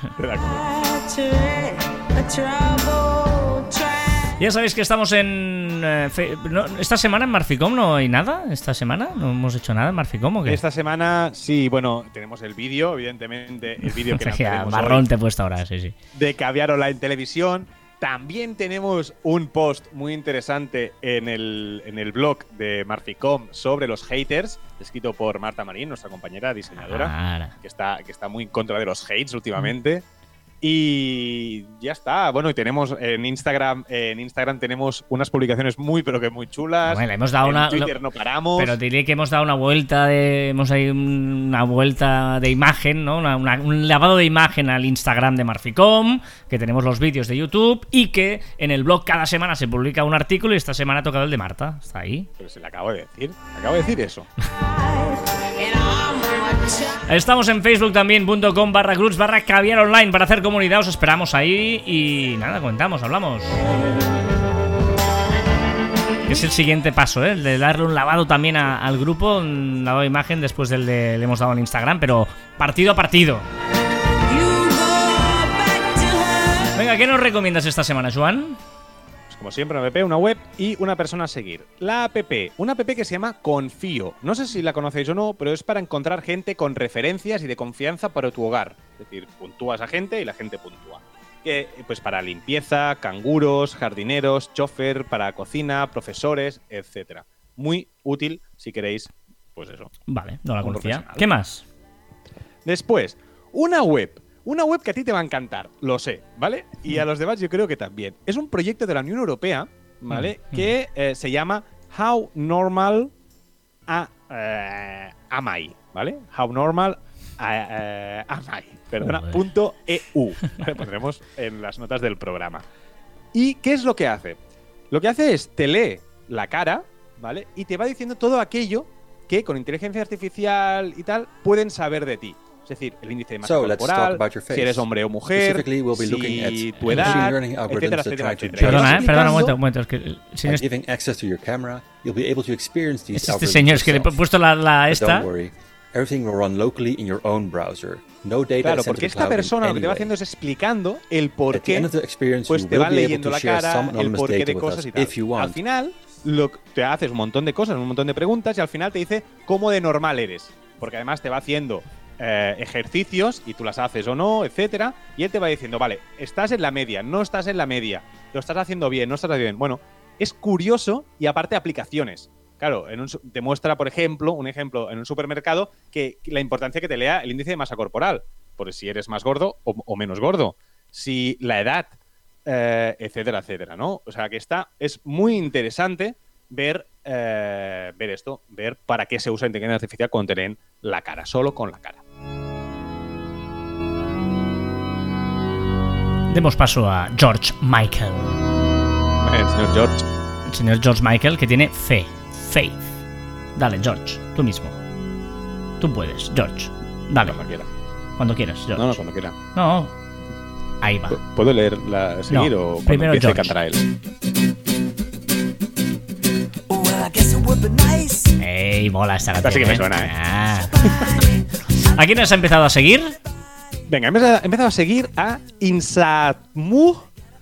Ya sabéis que estamos en. eh, fe- no, esta semana en Marficom no hay nada. ¿Esta semana? ¿No hemos hecho nada en Marficom o qué? Esta semana, sí, bueno, tenemos el vídeo, evidentemente, el vídeo que [laughs] marrón hoy te he puesto ahora, sí, sí. de Caviar Online Televisión. También tenemos un post muy interesante en el, en el blog de Marficom sobre los haters, escrito por Marta Marín, nuestra compañera diseñadora, Ahora. que, está, que está muy en contra de los hates últimamente. Y ya está. Bueno, y tenemos en Instagram, en Instagram tenemos unas publicaciones muy, pero que muy chulas. Bueno, hemos dado en una- Twitter lo- no paramos. Pero diré que hemos dado una vuelta de. Hemos ahí una vuelta de imagen, ¿no? Una- una- un lavado de imagen al Instagram de Marficom, que tenemos los vídeos de YouTube y que en el blog cada semana se publica un artículo y esta semana ha tocado el de Marta. Está ahí. Pero se le acabo de decir. Acabo de decir eso. [laughs] Estamos en facebook también.com barra groups barra caviar online para hacer comunidad. Os esperamos ahí y nada, comentamos, hablamos. Es el siguiente paso, ¿eh? El de darle un lavado también al grupo, un lavado imagen después del de le hemos dado en Instagram, pero partido a partido. Venga, ¿qué nos recomiendas esta semana, Joan? Como siempre, una app, una web y una persona a seguir. La app, una app que se llama Confío. No sé si la conocéis o no, pero es para encontrar gente con referencias y de confianza para tu hogar. Es decir, puntúas a gente y la gente puntúa. Que, pues para limpieza, canguros, jardineros, chofer, para cocina, profesores, etcétera. Muy útil si queréis, pues eso. Vale, no la conocía. ¿Qué más? Después, una web. Una web que a ti te va a encantar, lo sé, ¿vale? Y a los demás yo creo que también. Es un proyecto de la Unión Europea, ¿vale? Mm, Que eh, se llama How Normal a, eh, Am I, ¿vale? How Normal a- eh, Am I, perdona, punto EU. ¿vale? Pondremos en las notas del programa. ¿Y qué es lo que hace? Lo que hace es te lee la cara, ¿vale? Y te va diciendo todo aquello que con inteligencia artificial y tal pueden saber de ti. Es decir, el índice de masa So, let's talk corporal, about your face. si eres hombre o mujer, we'll si tu edad, etcétera, etcétera, etcétera. Perdona, eh, perdona un momento, un momento. Es que el señor, these este señor es que le he puesto la, la esta. Don't worry, everything will run locally in your own browser. No data Claro, porque esta persona lo que te va haciendo es explicando el por At the qué end of the experience, pues you te will van be able leyendo to la share cara, some el anonymous porqué data de with cosas us y tal. if you Al final, lo, te haces un montón de cosas, un montón de preguntas y al final te dice cómo de normal eres. Porque además te va haciendo eh, ejercicios y tú las haces o no, etcétera. Y él te va diciendo, vale, estás en la media, no estás en la media, lo estás haciendo bien, no estás haciendo bien. Bueno, es curioso y aparte aplicaciones. Claro, en un te muestra, por ejemplo, un ejemplo en un supermercado que la importancia que te lea el índice de masa corporal. Por si eres más gordo o, menos gordo. Si la edad, eh, etcétera, etcétera, ¿no? O sea que está, es muy interesante ver, eh, ver esto, ver para qué se usa inteligencia artificial cuando te la cara, solo con la cara. Demos paso a George Michael. El señor George. El señor George Michael que tiene fe. Faith. Dale, George, tú mismo. Tú puedes, George. Dale, Cuando quiera. cuando quieras, George. No, no, cuando quiera. No. Ahí va. ¿Puedo leer la seguir No, o cuando primero empiece George. cantará él? Ey, mola esta Esta canción. sí que me ¿eh? suena, ¿eh? ¿A quién has empezado a seguir? Venga, he empezado, a seguir a Insatmu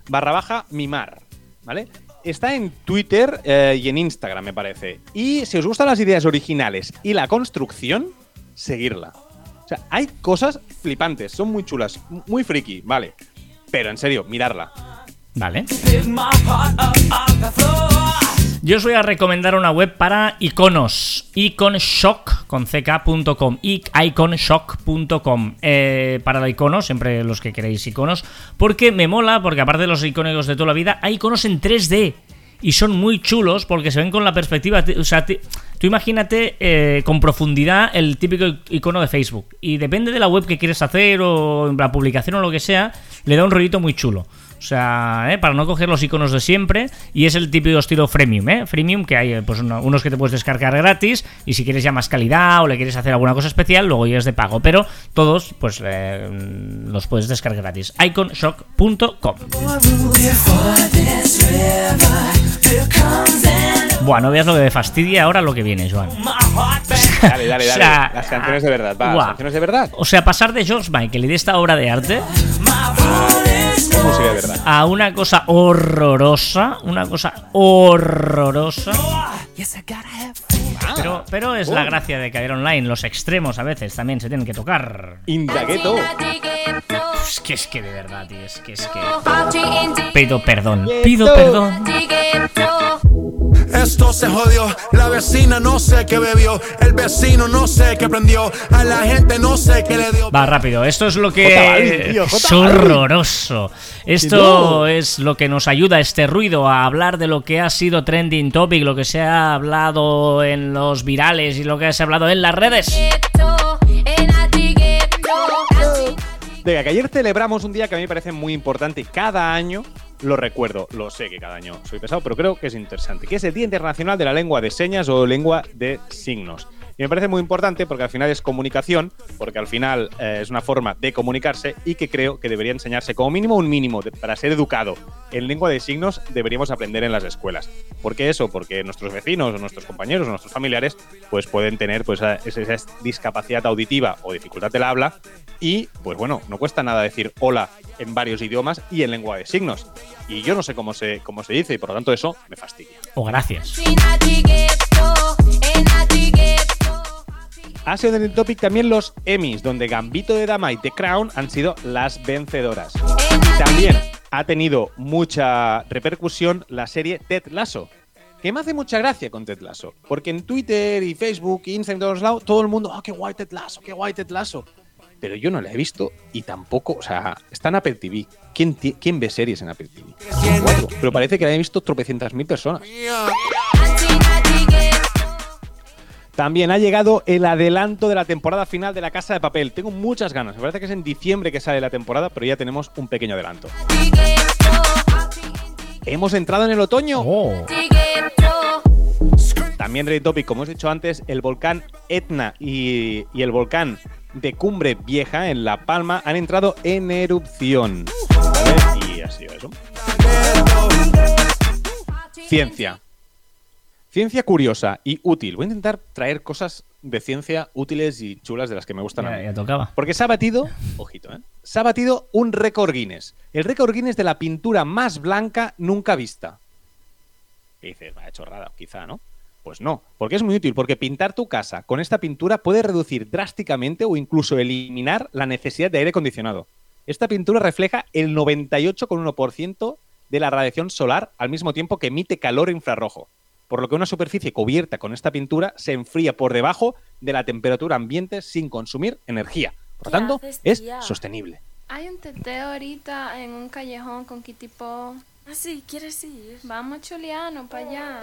barra baja Mimar, ¿vale? Está en Twitter eh, y en Instagram, me parece. Y si os gustan las ideas originales y la construcción, seguirla. O sea, hay cosas flipantes, son muy chulas, muy friki, vale. Pero en serio, mirarla. Vale. Yo os voy a recomendar una web para iconos. Iconshock con ck.com. Iconshock.com. Eh, para el icono, siempre los que queréis iconos. Porque me mola, porque aparte de los icónicos de toda la vida, hay iconos en 3D. Y son muy chulos porque se ven con la perspectiva. O sea, tú imagínate eh, con profundidad el típico icono de Facebook. Y depende de la web que quieres hacer o la publicación o lo que sea, le da un rollito muy chulo. O sea, ¿eh? para no coger los iconos de siempre. Y es el típico estilo freemium, ¿eh? Freemium, que hay eh, pues, uno- unos que te puedes descargar gratis. Y si quieres ya más calidad o le quieres hacer alguna cosa especial, luego ya es de pago. Pero todos, pues eh, los puedes descargar gratis. Iconshock.com. Bueno, no veas lo que me fastidia ahora lo que viene, Joan. Dale, dale, [laughs] dale. O sea, las canciones de verdad, va, las canciones de verdad. O sea, pasar de George Michael y de esta obra de arte música de verdad. a una cosa horrorosa, una cosa horrorosa. Pero, pero es la gracia de caer online. Los extremos a veces también se tienen que tocar. Indagueto. Es que es que de verdad, tío, es que es que. Pido perdón, pido perdón. Esto se jodió, la vecina no sé qué bebió, el vecino no sé qué prendió, a la gente no sé qué le dio. Va rápido, esto es lo J que tío, J es horroroso. Esto es lo que nos ayuda este ruido a hablar de lo que ha sido trending topic, lo que se ha hablado en los virales y lo que se ha hablado en las redes. Venga, que ayer celebramos un día que a mí me parece muy importante cada año lo recuerdo. Lo sé que cada año soy pesado, pero creo que es interesante. Que es el Día Internacional de la Lengua de Señas o Lengua de Signos. Y me parece muy importante porque al final es comunicación, porque al final eh, es una forma de comunicarse y que creo que debería enseñarse como mínimo un mínimo para ser educado en lengua de signos deberíamos aprender en las escuelas. ¿Por qué eso? Porque nuestros vecinos o nuestros compañeros o nuestros familiares pues pueden tener pues esa, esa discapacidad auditiva o dificultad del habla y, pues bueno, no cuesta nada decir hola en varios idiomas y en lengua de signos. Y yo no sé cómo se, cómo se dice y por lo tanto eso me fastidia. O gracias. Ha sido en el topic también los Emmys, donde Gambito de Dama y The Crown han sido las vencedoras. Y también ha tenido mucha repercusión la serie Ted Lasso, que me hace mucha gracia con Ted Lasso, porque en Twitter y Facebook y Instagram y todos lados todo el mundo, ¡oh, qué guay Ted Lasso, qué guay Ted Lasso! Pero yo no la he visto y tampoco, o sea, está en Apple TV. ¿Quién, quién ve series en Apple TV? Cuatro. Pero parece que la han visto tropecientas mil personas. También ha llegado el adelanto de la temporada final de La Casa de Papel. Tengo muchas ganas. Me parece que es en diciembre que sale la temporada, pero ya tenemos un pequeño adelanto. Hemos entrado en el otoño. Oh. También Ready Topic, como os he dicho antes, el volcán Etna y, y el volcán de Cumbre Vieja en La Palma han entrado en erupción. Y ha sido eso. Ciencia. Ciencia curiosa y útil. Voy a intentar traer cosas de ciencia útiles y chulas de las que me gustan a Ya, mí. ya tocaba. Porque se ha batido, [laughs] ojito, ¿eh? Se ha batido un récord Guinness. El récord Guinness de la pintura más blanca nunca vista. Y dices, vaya chorrada, quizá, ¿no? Pues no, porque es muy útil, porque pintar tu casa con esta pintura puede reducir drásticamente o incluso eliminar la necesidad de aire acondicionado. Esta pintura refleja el 98,1% de la radiación solar al mismo tiempo que emite calor infrarrojo, por lo que una superficie cubierta con esta pintura se enfría por debajo de la temperatura ambiente sin consumir energía. Por lo ¿Qué tanto, haces, es tía? sostenible. Hay un teteo ahorita en un callejón con Kitipo. Ah, sí, ¿quieres ir? Vamos, Chuliano, para allá.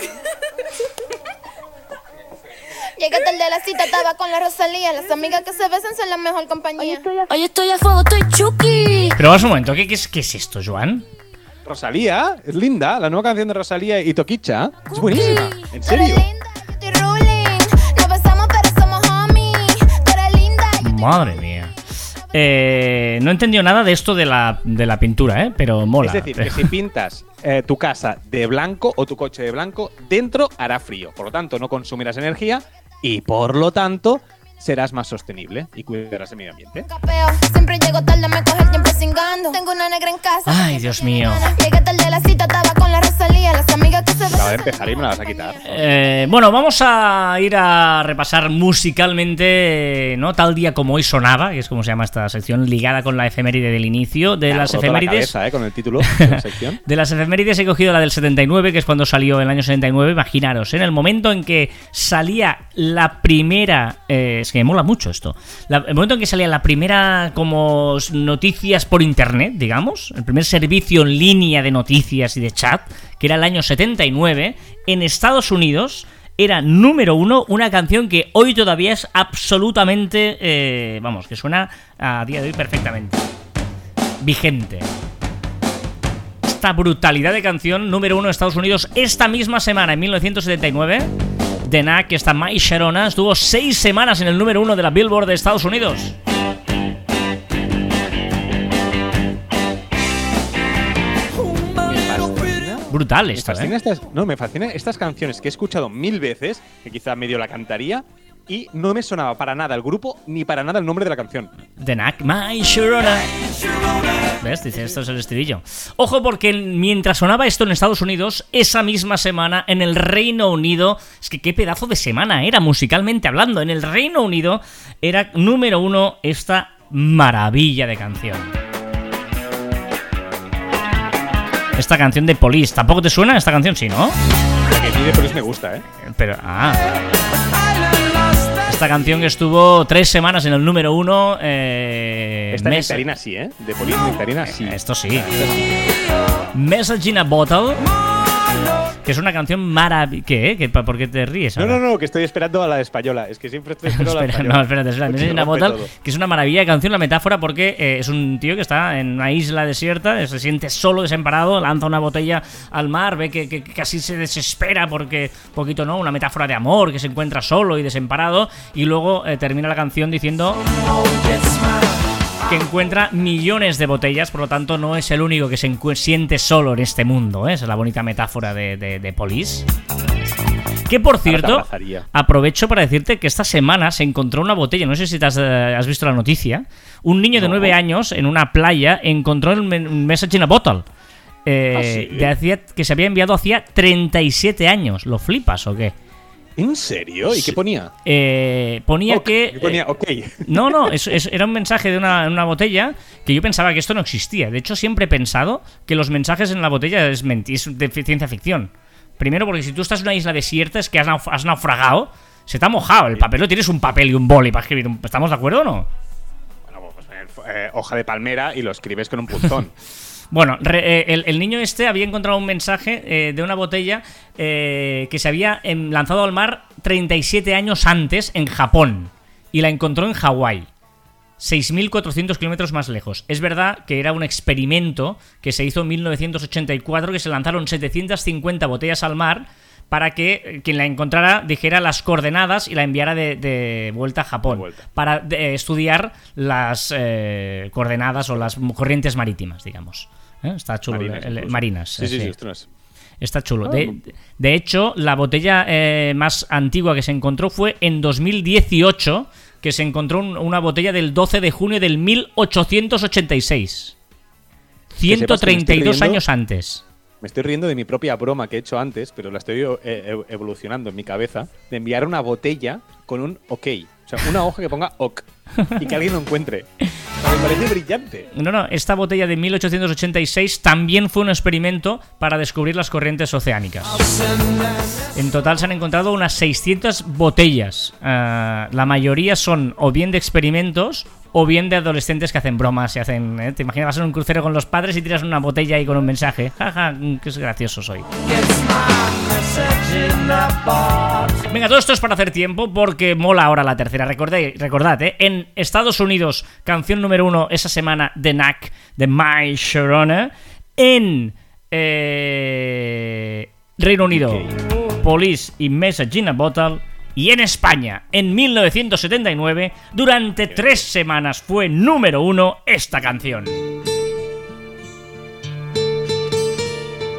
Llegué tarde a la cita, estaba con la Rosalía. Las amigas que se besan son la mejor compañía. Hoy estoy a fuego, estoy chucky. Pero vamos un momento, ¿qué, qué es, qué es esto, Joan? Rosalía, es linda, la nueva canción de Rosalía y Toquicha. Es buenísima, en serio. Madre mía. Eh, no he entendido nada de esto de la, de la pintura, ¿eh? Pero mola. Es decir, que si pintas eh, tu casa de blanco o tu coche de blanco, dentro hará frío. Por lo tanto, no consumirás energía y por lo tanto serás más sostenible y cuidarás el medio ambiente. Ay, Dios mío. Llegué tarde a la cita, estaba con la Rosalía. Las amigas que se Acaba de empezar y me la vas a quitar. Eh, bueno, vamos a ir a repasar musicalmente, eh, ¿no? Tal día como hoy sonaba, que es como se llama esta sección, ligada con la efeméride del inicio. De Me las la efemérides. cabeza, eh, con el título de [laughs] la sección. De las efemérides he cogido la del 79, que es cuando salió el año 79. Imaginaros, en el momento en que salía la primera. eh, es que me mola mucho esto. El momento en que salía la primera, como noticias por internet, digamos. El primer servicio en línea de noticias y de chat, que era el año 79, en Estados Unidos. Era número uno una canción que hoy todavía es absolutamente. eh, vamos, que suena a día de hoy perfectamente. Vigente esta brutalidad de canción número uno en Estados Unidos esta misma semana, en 1979. The Knack, esta My Sharona, estuvo seis semanas en el número uno de la Billboard de Estados Unidos. Brutal Me esto, fascina ¿eh? estas, no, me fascinan estas canciones que he escuchado mil veces, que quizá medio la cantaría, y no me sonaba para nada el grupo ni para nada el nombre de la canción. The Knack, My Sharona. ¿Ves? Dice, esto es el estribillo. Ojo porque mientras sonaba esto en Estados Unidos, esa misma semana en el Reino Unido, es que qué pedazo de semana era musicalmente hablando, en el Reino Unido era número uno esta maravilla de canción. Esta canción de Police, ¿tampoco te suena esta canción? Sí, ¿no? La que por eso me gusta, ¿eh? Pero, ah. Esta canción que estuvo tres semanas en el número uno. Eh, Esta mes- nectarina sí, ¿eh? De Police nectarina sí. Esto sí. Message in a Bottle. Que es una canción maravillosa. ¿Qué? ¿Qué? ¿Por qué te ríes? No, ahora? no, no, que estoy esperando a la española. Es que siempre estoy esperando a la [laughs] española. no, espérate, espérate. Porque Message in a rompe Bottle, todo. que es una maravilla de canción, la metáfora, porque eh, es un tío que está en una isla desierta, se siente solo, desemparado, lanza una botella al mar, ve que, que- que casi se desespera porque, poquito no, una metáfora de amor, que se encuentra solo y desemparado, y luego eh, termina la canción diciendo que encuentra millones de botellas, por lo tanto no es el único que se siente solo en este mundo. ¿eh? Esa es la bonita metáfora de, de, de Police. Que por cierto, aprovecho para decirte que esta semana se encontró una botella, no sé si te has, eh, has visto la noticia, un niño de No. nueve años en una playa encontró un message in a bottle. eh, ¿Ah, sí? de hacía- que se había enviado hacía 37 años. ¿Lo flipas o qué? ¿En serio? ¿Y qué ponía? Eh, ponía que. ¿qué ponía? Ok. [laughs] No, no, es- es- era un mensaje de una, una botella que yo pensaba que esto no existía. De hecho, siempre he pensado que los mensajes en la botella es, es de ciencia ficción. Primero, porque si tú estás en una isla desierta, es que has, nauf- has naufragado, se te ha mojado el papel. No tienes un papel y un boli para escribir. un- ¿Estamos de acuerdo o no? Bueno, pues eh, eh, hoja de palmera y lo escribes con un punzón. [laughs] Bueno, eh, el, el niño este había encontrado un mensaje eh, de una botella eh, que se había em, lanzado al mar 37 años antes en Japón y la encontró en Hawái. 6.400 kilómetros más lejos. Es verdad que era un experimento que se hizo en 1984, que se lanzaron 750 botellas al mar para que eh, quien la encontrara dijera las coordenadas y la enviara de, de vuelta a Japón, vuelta. para de- estudiar las eh, coordenadas o las corrientes marítimas, digamos. ¿Eh? Está chulo. Marinas. el- el- incluso. marinas, Sí, eh, sí, sí. Está chulo. De, de hecho, la botella eh, más antigua que se encontró fue en 2018, que se encontró un- una botella del 12 de junio del 1886. Que sepas que me estoy 132 riendo. años antes. Me estoy riendo de mi propia broma que he hecho antes, pero la estoy eh, eh, evolucionando en mi cabeza, de enviar una botella con un OK. O sea, una hoja que ponga OK. Y que alguien lo encuentre. Me parece brillante. No, no, esta botella de 1886 también fue un experimento para descubrir las corrientes oceánicas. En total se han encontrado unas 600 botellas. Ah, la mayoría son o bien de experimentos o bien de adolescentes que hacen bromas y hacen... ¿eh? Te imaginas, vas en un crucero con los padres y tiras una botella ahí con un mensaje. Jaja, mm, qué gracioso soy. Venga, todo esto es para hacer tiempo porque mola ahora la tercera. Recordad, recordad ¿eh? en Estados Unidos, canción número uno esa semana de Knack, de My Sharona. En eh, Reino Unido, Police y Message in a Bottle. Y en España, en 1979, durante tres semanas fue número uno esta canción. ¿Qué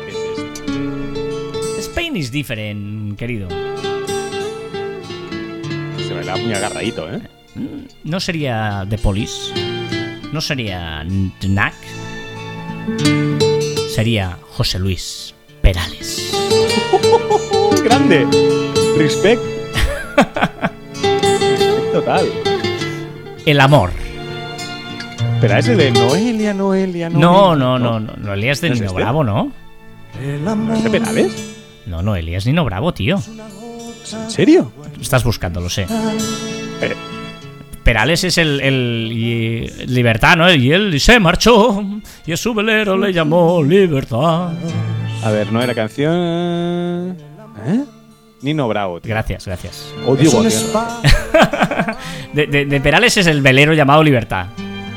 es esto? Spain is different, querido. Se me da muy agarradito, ¿eh? ¿No sería The Police? ¿No sería Knack? Sería José Luis Perales. [laughs] ¡Grande! Respect. [laughs] Total. El amor. Pero ese de Noelia, Noelia, Noelia. No, no, no, no, no Elías de ¿No es Nino este? Bravo, ¿no? ¿No es de Perales? No, no, Elías Nino Bravo, tío. ¿En serio? Estás buscando, lo sé. Eh, Perales es el, el, Libertad, ¿no? Y él se marchó y a su velero le llamó Libertad. a ver, no era canción. ¿Eh? Nino Bravo, tío. Gracias, gracias. Odio Guadiana. [laughs] De, de- de Perales es el velero llamado Libertad.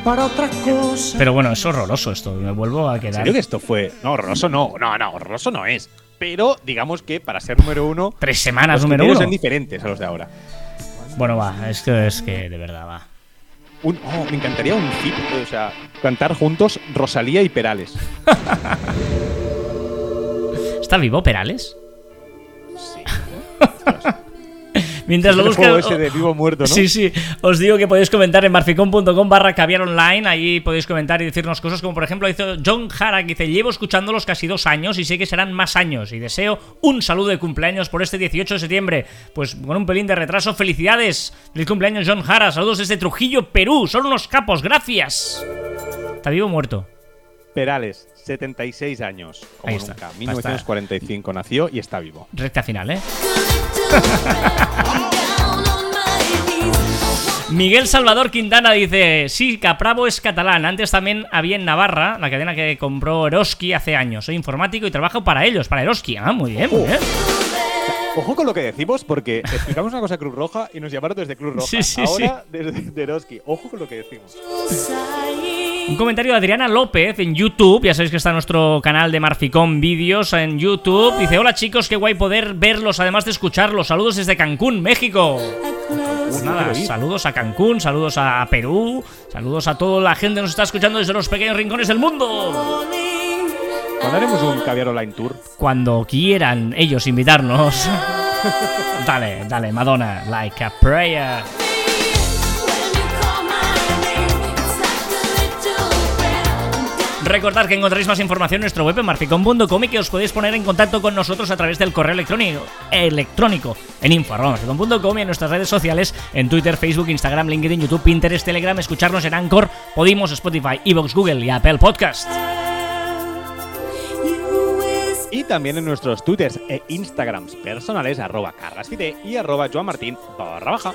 Para otra cosa. Pero bueno, es horroroso esto. Me vuelvo a ¿En quedar. serio que esto fue.? No, horroroso no. No, no, horroroso no es. Pero digamos que para ser número uno. Tres semanas los número uno. son diferentes a los de ahora. Bueno, va, es que, es que de verdad va. Un, oh, me encantaría un fit, o sea, cantar juntos Rosalía y Perales. [laughs] ¿Está vivo Perales? Sí. [laughs] [laughs] Mientras lo muerto, ¿no? Sí, sí. Os digo que podéis comentar en marficom.com barra caviar online. Ahí podéis comentar y decirnos cosas como, por ejemplo, hizo John Hara, que dice: Llevo escuchándolos casi dos años y sé que serán más años. Y deseo un saludo de cumpleaños por este 18 de septiembre. Pues con un pelín de retraso, felicidades. Feliz cumpleaños, John Hara. Saludos desde Trujillo, Perú. Son unos capos, gracias. ¿Está vivo o muerto? Perales, 76 años. Como Ahí está. nunca. Está. 1945 nació y está vivo. Recta final, ¿eh? [laughs] Miguel Salvador Quintana dice, sí, Capravo es catalán. Antes también había en Navarra, la cadena que compró Eroski hace años. Soy informático y trabajo para ellos, para Eroski. Ah, muy bien, muy bien. Ojo con lo que decimos, porque explicamos una cosa a Cruz Roja y nos llamaron desde Cruz Roja. Sí, sí, Ahora desde de Eroski. Ojo con lo que decimos. Un comentario de Adriana López en YouTube. Ya sabéis que está nuestro canal de Marficón Vídeos en YouTube. Dice, hola chicos, qué guay poder verlos, además de escucharlos. Saludos desde Cancún, México. Pues nada, saludos a Cancún, saludos a Perú, saludos a toda la gente que nos está escuchando desde los pequeños rincones del mundo. ¿Cuándo haremos un caviar online tour? Cuando quieran ellos invitarnos. [laughs] Dale, dale, Madonna, like a prayer. Recordad que encontraréis más información en nuestro web en marficon.com y que os podéis poner en contacto con nosotros a través del correo electrónico, electrónico en info.marficon.com y en nuestras redes sociales en Twitter, Facebook, Instagram, LinkedIn, YouTube, Pinterest, Telegram, escucharnos en Anchor, Podimos, Spotify, Evox, Google y Apple Podcast. Y también en nuestros twitters e instagrams personales, arroba carrasfide y arroba joanmartin barra baja.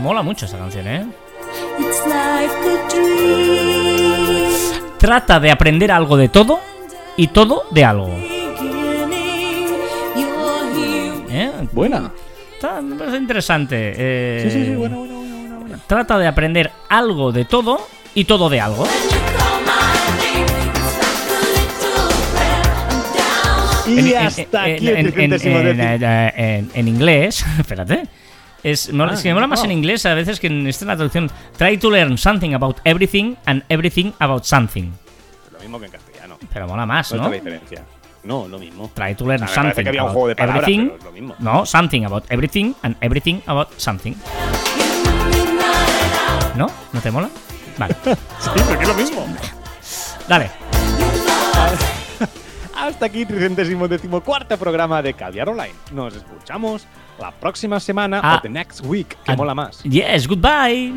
Mola mucho esta canción, ¿eh? Trata de aprender algo de todo y todo de algo. ¿Eh? Buena. Está, me parece interesante. eh, Sí, sí, sí, buena, buena, buena, buena, buena. Trata de aprender algo de todo y todo de algo. Y En- hasta en- aquí el en inglés, [laughs] espérate. Es, mola- Ah, es que me mola más oh. en inglés a veces que en esta la traducción. Try to learn something about everything and everything about something. Lo mismo que en castellano. Pero mola más, ¿No ¿no? está la diferencia? No, lo mismo. Try to learn Ah, me parece something que había un about juego de palabras, everything. pero es lo mismo. No, something about everything and everything about something. ¿No? ¿No te mola? Vale. [laughs] Sí, porque es lo mismo. Dale. [laughs] Hasta aquí, tricentésimo decimocuarto programa de Caviar Online. Nos escuchamos la próxima semana Ah. o the next week, que Ah. mola más. Yes, goodbye.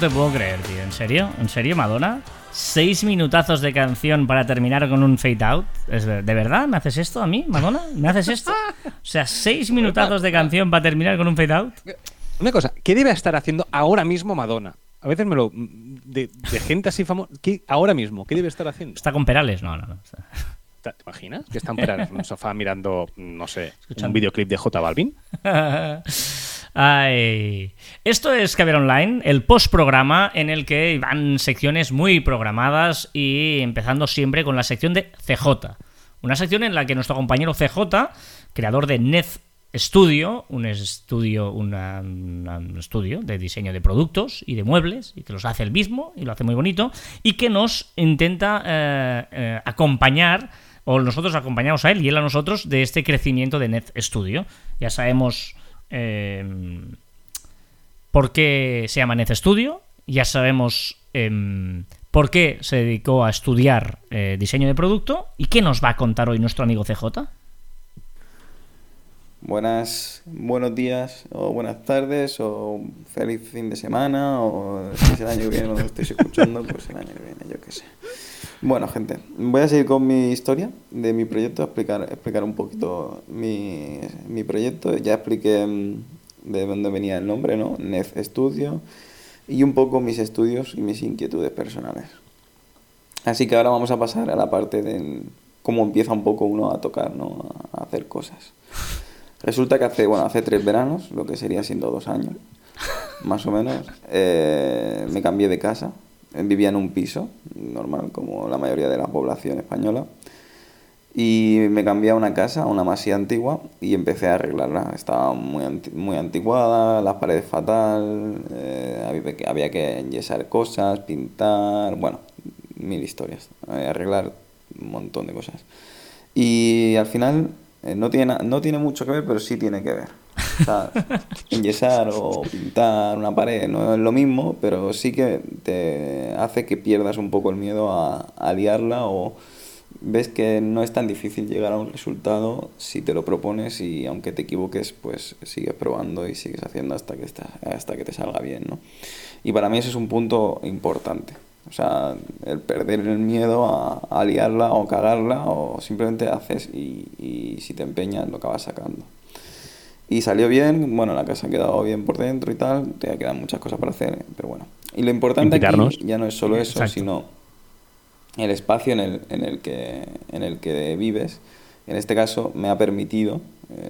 No te puedo creer, tío. ¿En serio? ¿En serio, Madonna? ¿Seis minutazos de canción para terminar con un fade out? ¿Es ver- ¿De verdad me haces esto a mí, Madonna? ¿Me haces esto? O sea, seis minutazos de canción para terminar con un fade out. Una cosa, ¿qué debe estar haciendo ahora mismo Madonna? A veces me lo. De, de gente así famosa. ¿qué- Ahora mismo, ¿qué debe estar haciendo? ¿Está con Perales? No, no, no. ¿Te imaginas? Que están parados en un sofá mirando, no sé, Escuchando. un videoclip de J Balvin. [laughs] Esto es Caber Online, el postprograma en el que van secciones muy programadas y empezando siempre con la sección de CJ. Una sección en la que nuestro compañero CJ, creador de Net Studio, un estudio, un estudio de diseño de productos y de muebles, y que los hace él mismo y lo hace muy bonito, y que nos intenta eh, eh, acompañar o nosotros acompañamos a él y él a nosotros de este crecimiento de Net Studio. Ya sabemos eh, por qué se llama Net Studio, ya sabemos em, por qué se dedicó a estudiar eh, diseño de producto y qué nos va a contar hoy nuestro amigo CJ. Buenas, buenos días o buenas tardes o feliz fin de semana o si es el año que viene cuando lo estéis escuchando, pues el año que viene, yo qué sé. Bueno, gente, voy a seguir con mi historia de mi proyecto, explicar, explicar un poquito mi, mi proyecto. Ya expliqué mm, de dónde venía el nombre, ¿no? NEF Studio y un poco mis estudios y mis inquietudes personales. Así que ahora vamos a pasar a la parte de cómo empieza un poco uno a tocar, ¿no? A hacer cosas. Resulta que hace, bueno, hace tres veranos, lo que sería siendo dos años, más o menos, eh, me cambié de casa. Vivía en un piso, normal, como la mayoría de la población española. Y me cambié a una casa, a una masía antigua, y empecé a arreglarla. Estaba muy, anti- muy antiguada, las paredes fatal, eh, había, que, había que enyesar cosas, pintar, bueno, mil historias. eh, arreglar un montón de cosas. Y al final eh, no, tiene, no tiene mucho que ver, pero sí tiene que ver. Sea, enyesar o pintar una pared no es lo mismo, pero sí que te hace que pierdas un poco el miedo a, a liarla o ves que no es tan difícil llegar a un resultado si te lo propones y aunque te equivoques, pues sigues probando y sigues haciendo hasta que, está, hasta que te salga bien, ¿no? Y para mí ese es un punto importante. O sea, el perder el miedo a, a liarla o cagarla o simplemente haces y, y si te empeñas lo acabas sacando. Y salió bien, bueno, la casa ha quedado bien por dentro y tal, te quedan muchas cosas para hacer, pero bueno. Y lo importante aquí ya no es solo eso, Exacto. sino el espacio en el, en el, que, en el que vives. En este caso me ha permitido,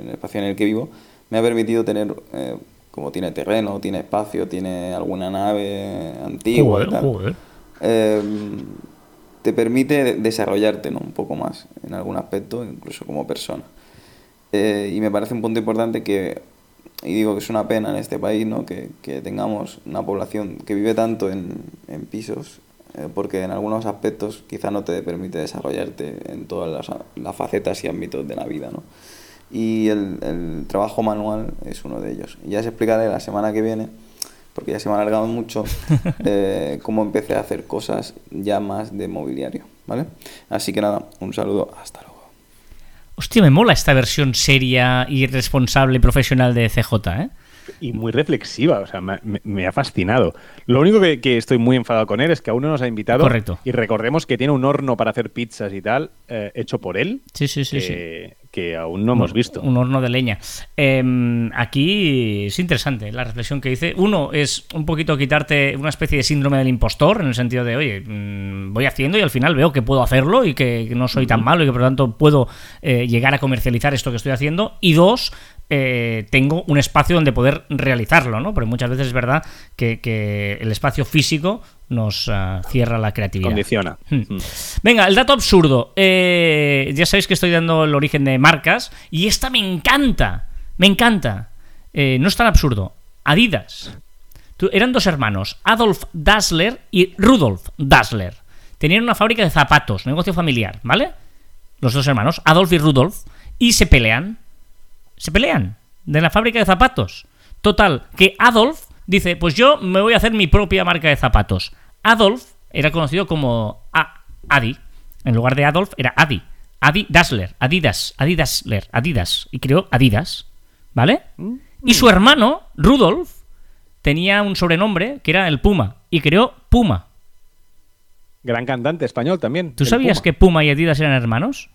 el espacio en el que vivo, me ha permitido tener, eh, como tiene terreno, tiene espacio, tiene alguna nave antigua y Joder, tal, joder. eh, te permite desarrollarte ¿no? un poco más en algún aspecto, incluso como persona. Eh, y me parece un punto importante que, y digo que es una pena en este país, ¿no? que, que tengamos una población que vive tanto en, en pisos, eh, porque en algunos aspectos quizá no te permite desarrollarte en todas las, las facetas y ámbitos de la vida. ¿no? Y el, el trabajo manual es uno de ellos. Ya os explicaré la semana que viene, porque ya se me ha alargado mucho, [laughs] eh, cómo empecé a hacer cosas ya más de mobiliario. ¿vale? Así que nada, un saludo, hasta luego. Hostia, me mola esta versión seria y responsable y profesional de CJ, ¿eh? Y muy reflexiva, o sea, me, ha fascinado. Lo único que, que estoy muy enfadado con él es que aún no nos ha invitado. Correcto. Y recordemos que tiene un horno para hacer pizzas y tal, eh, hecho por él, Sí, sí, sí, sí. Que, aún no hemos visto. Un horno de leña. Eh, aquí es interesante la reflexión que dice. Uno es un poquito quitarte una especie de síndrome del impostor, en el sentido de, oye, mm, voy haciendo y al final veo que puedo hacerlo y que que no soy tan malo y que por lo tanto puedo eh, llegar a comercializar esto que estoy haciendo. Y dos, eh, tengo un espacio donde poder realizarlo, ¿no? Porque muchas veces es verdad que, que el espacio físico nos ah, cierra la creatividad. Condiciona. Hmm. Mm. Venga, el dato absurdo. Eh, ya sabéis que estoy dando el origen de marcas y esta me encanta. Me encanta. Eh, no es tan absurdo. Adidas. Eran dos hermanos, Adolf Dassler y Rudolf Dassler. Tenían una fábrica de zapatos, negocio familiar, ¿vale? Los dos hermanos, Adolf y Rudolf, y se pelean. Se pelean de la fábrica de zapatos. Total, que Adolf dice, pues yo me voy a hacer mi propia marca de zapatos. Adolf era conocido como A- Adi. En lugar de Adolf era Adi. Adi Dassler, Adidas, Adidasler, Adidas. Y creó Adidas. ¿Vale? Y su hermano, Rudolf, tenía un sobrenombre que era el Puma. Y creó Puma. Gran cantante español también. ¿Tú sabías Puma. que Puma y Adidas eran hermanos?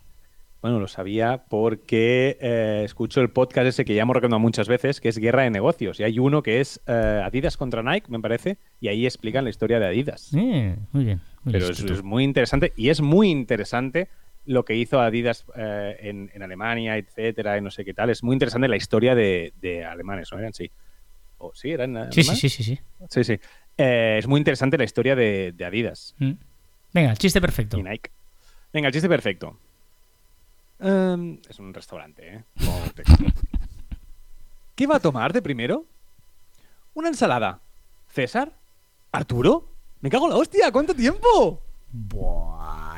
Bueno, lo sabía porque eh, escucho el podcast ese que ya hemos recomendado muchas veces, que es Guerra de Negocios. Y hay uno que es eh, Adidas contra Nike, me parece, y ahí explican la historia de Adidas. Eh, muy bien. muy Pero es, muy interesante y es muy interesante lo que hizo Adidas eh, en, en Alemania, etcétera, y no sé qué tal. Es muy interesante la historia de, de alemanes, ¿no eran? Sí. ¿O sí, eran Sí, alemanes? sí, sí, sí, sí. Sí, sí. Es muy interesante la historia de, de Adidas Mm. Venga, el chiste perfecto. y Nike. Venga, el chiste perfecto. Em, es un restaurante, ¿eh? [laughs] ¿Qué va a tomar de primero? Una ensalada. ¿César? ¿Arturo? ¡Me cago en la hostia! ¿Cuánto tiempo? Buah.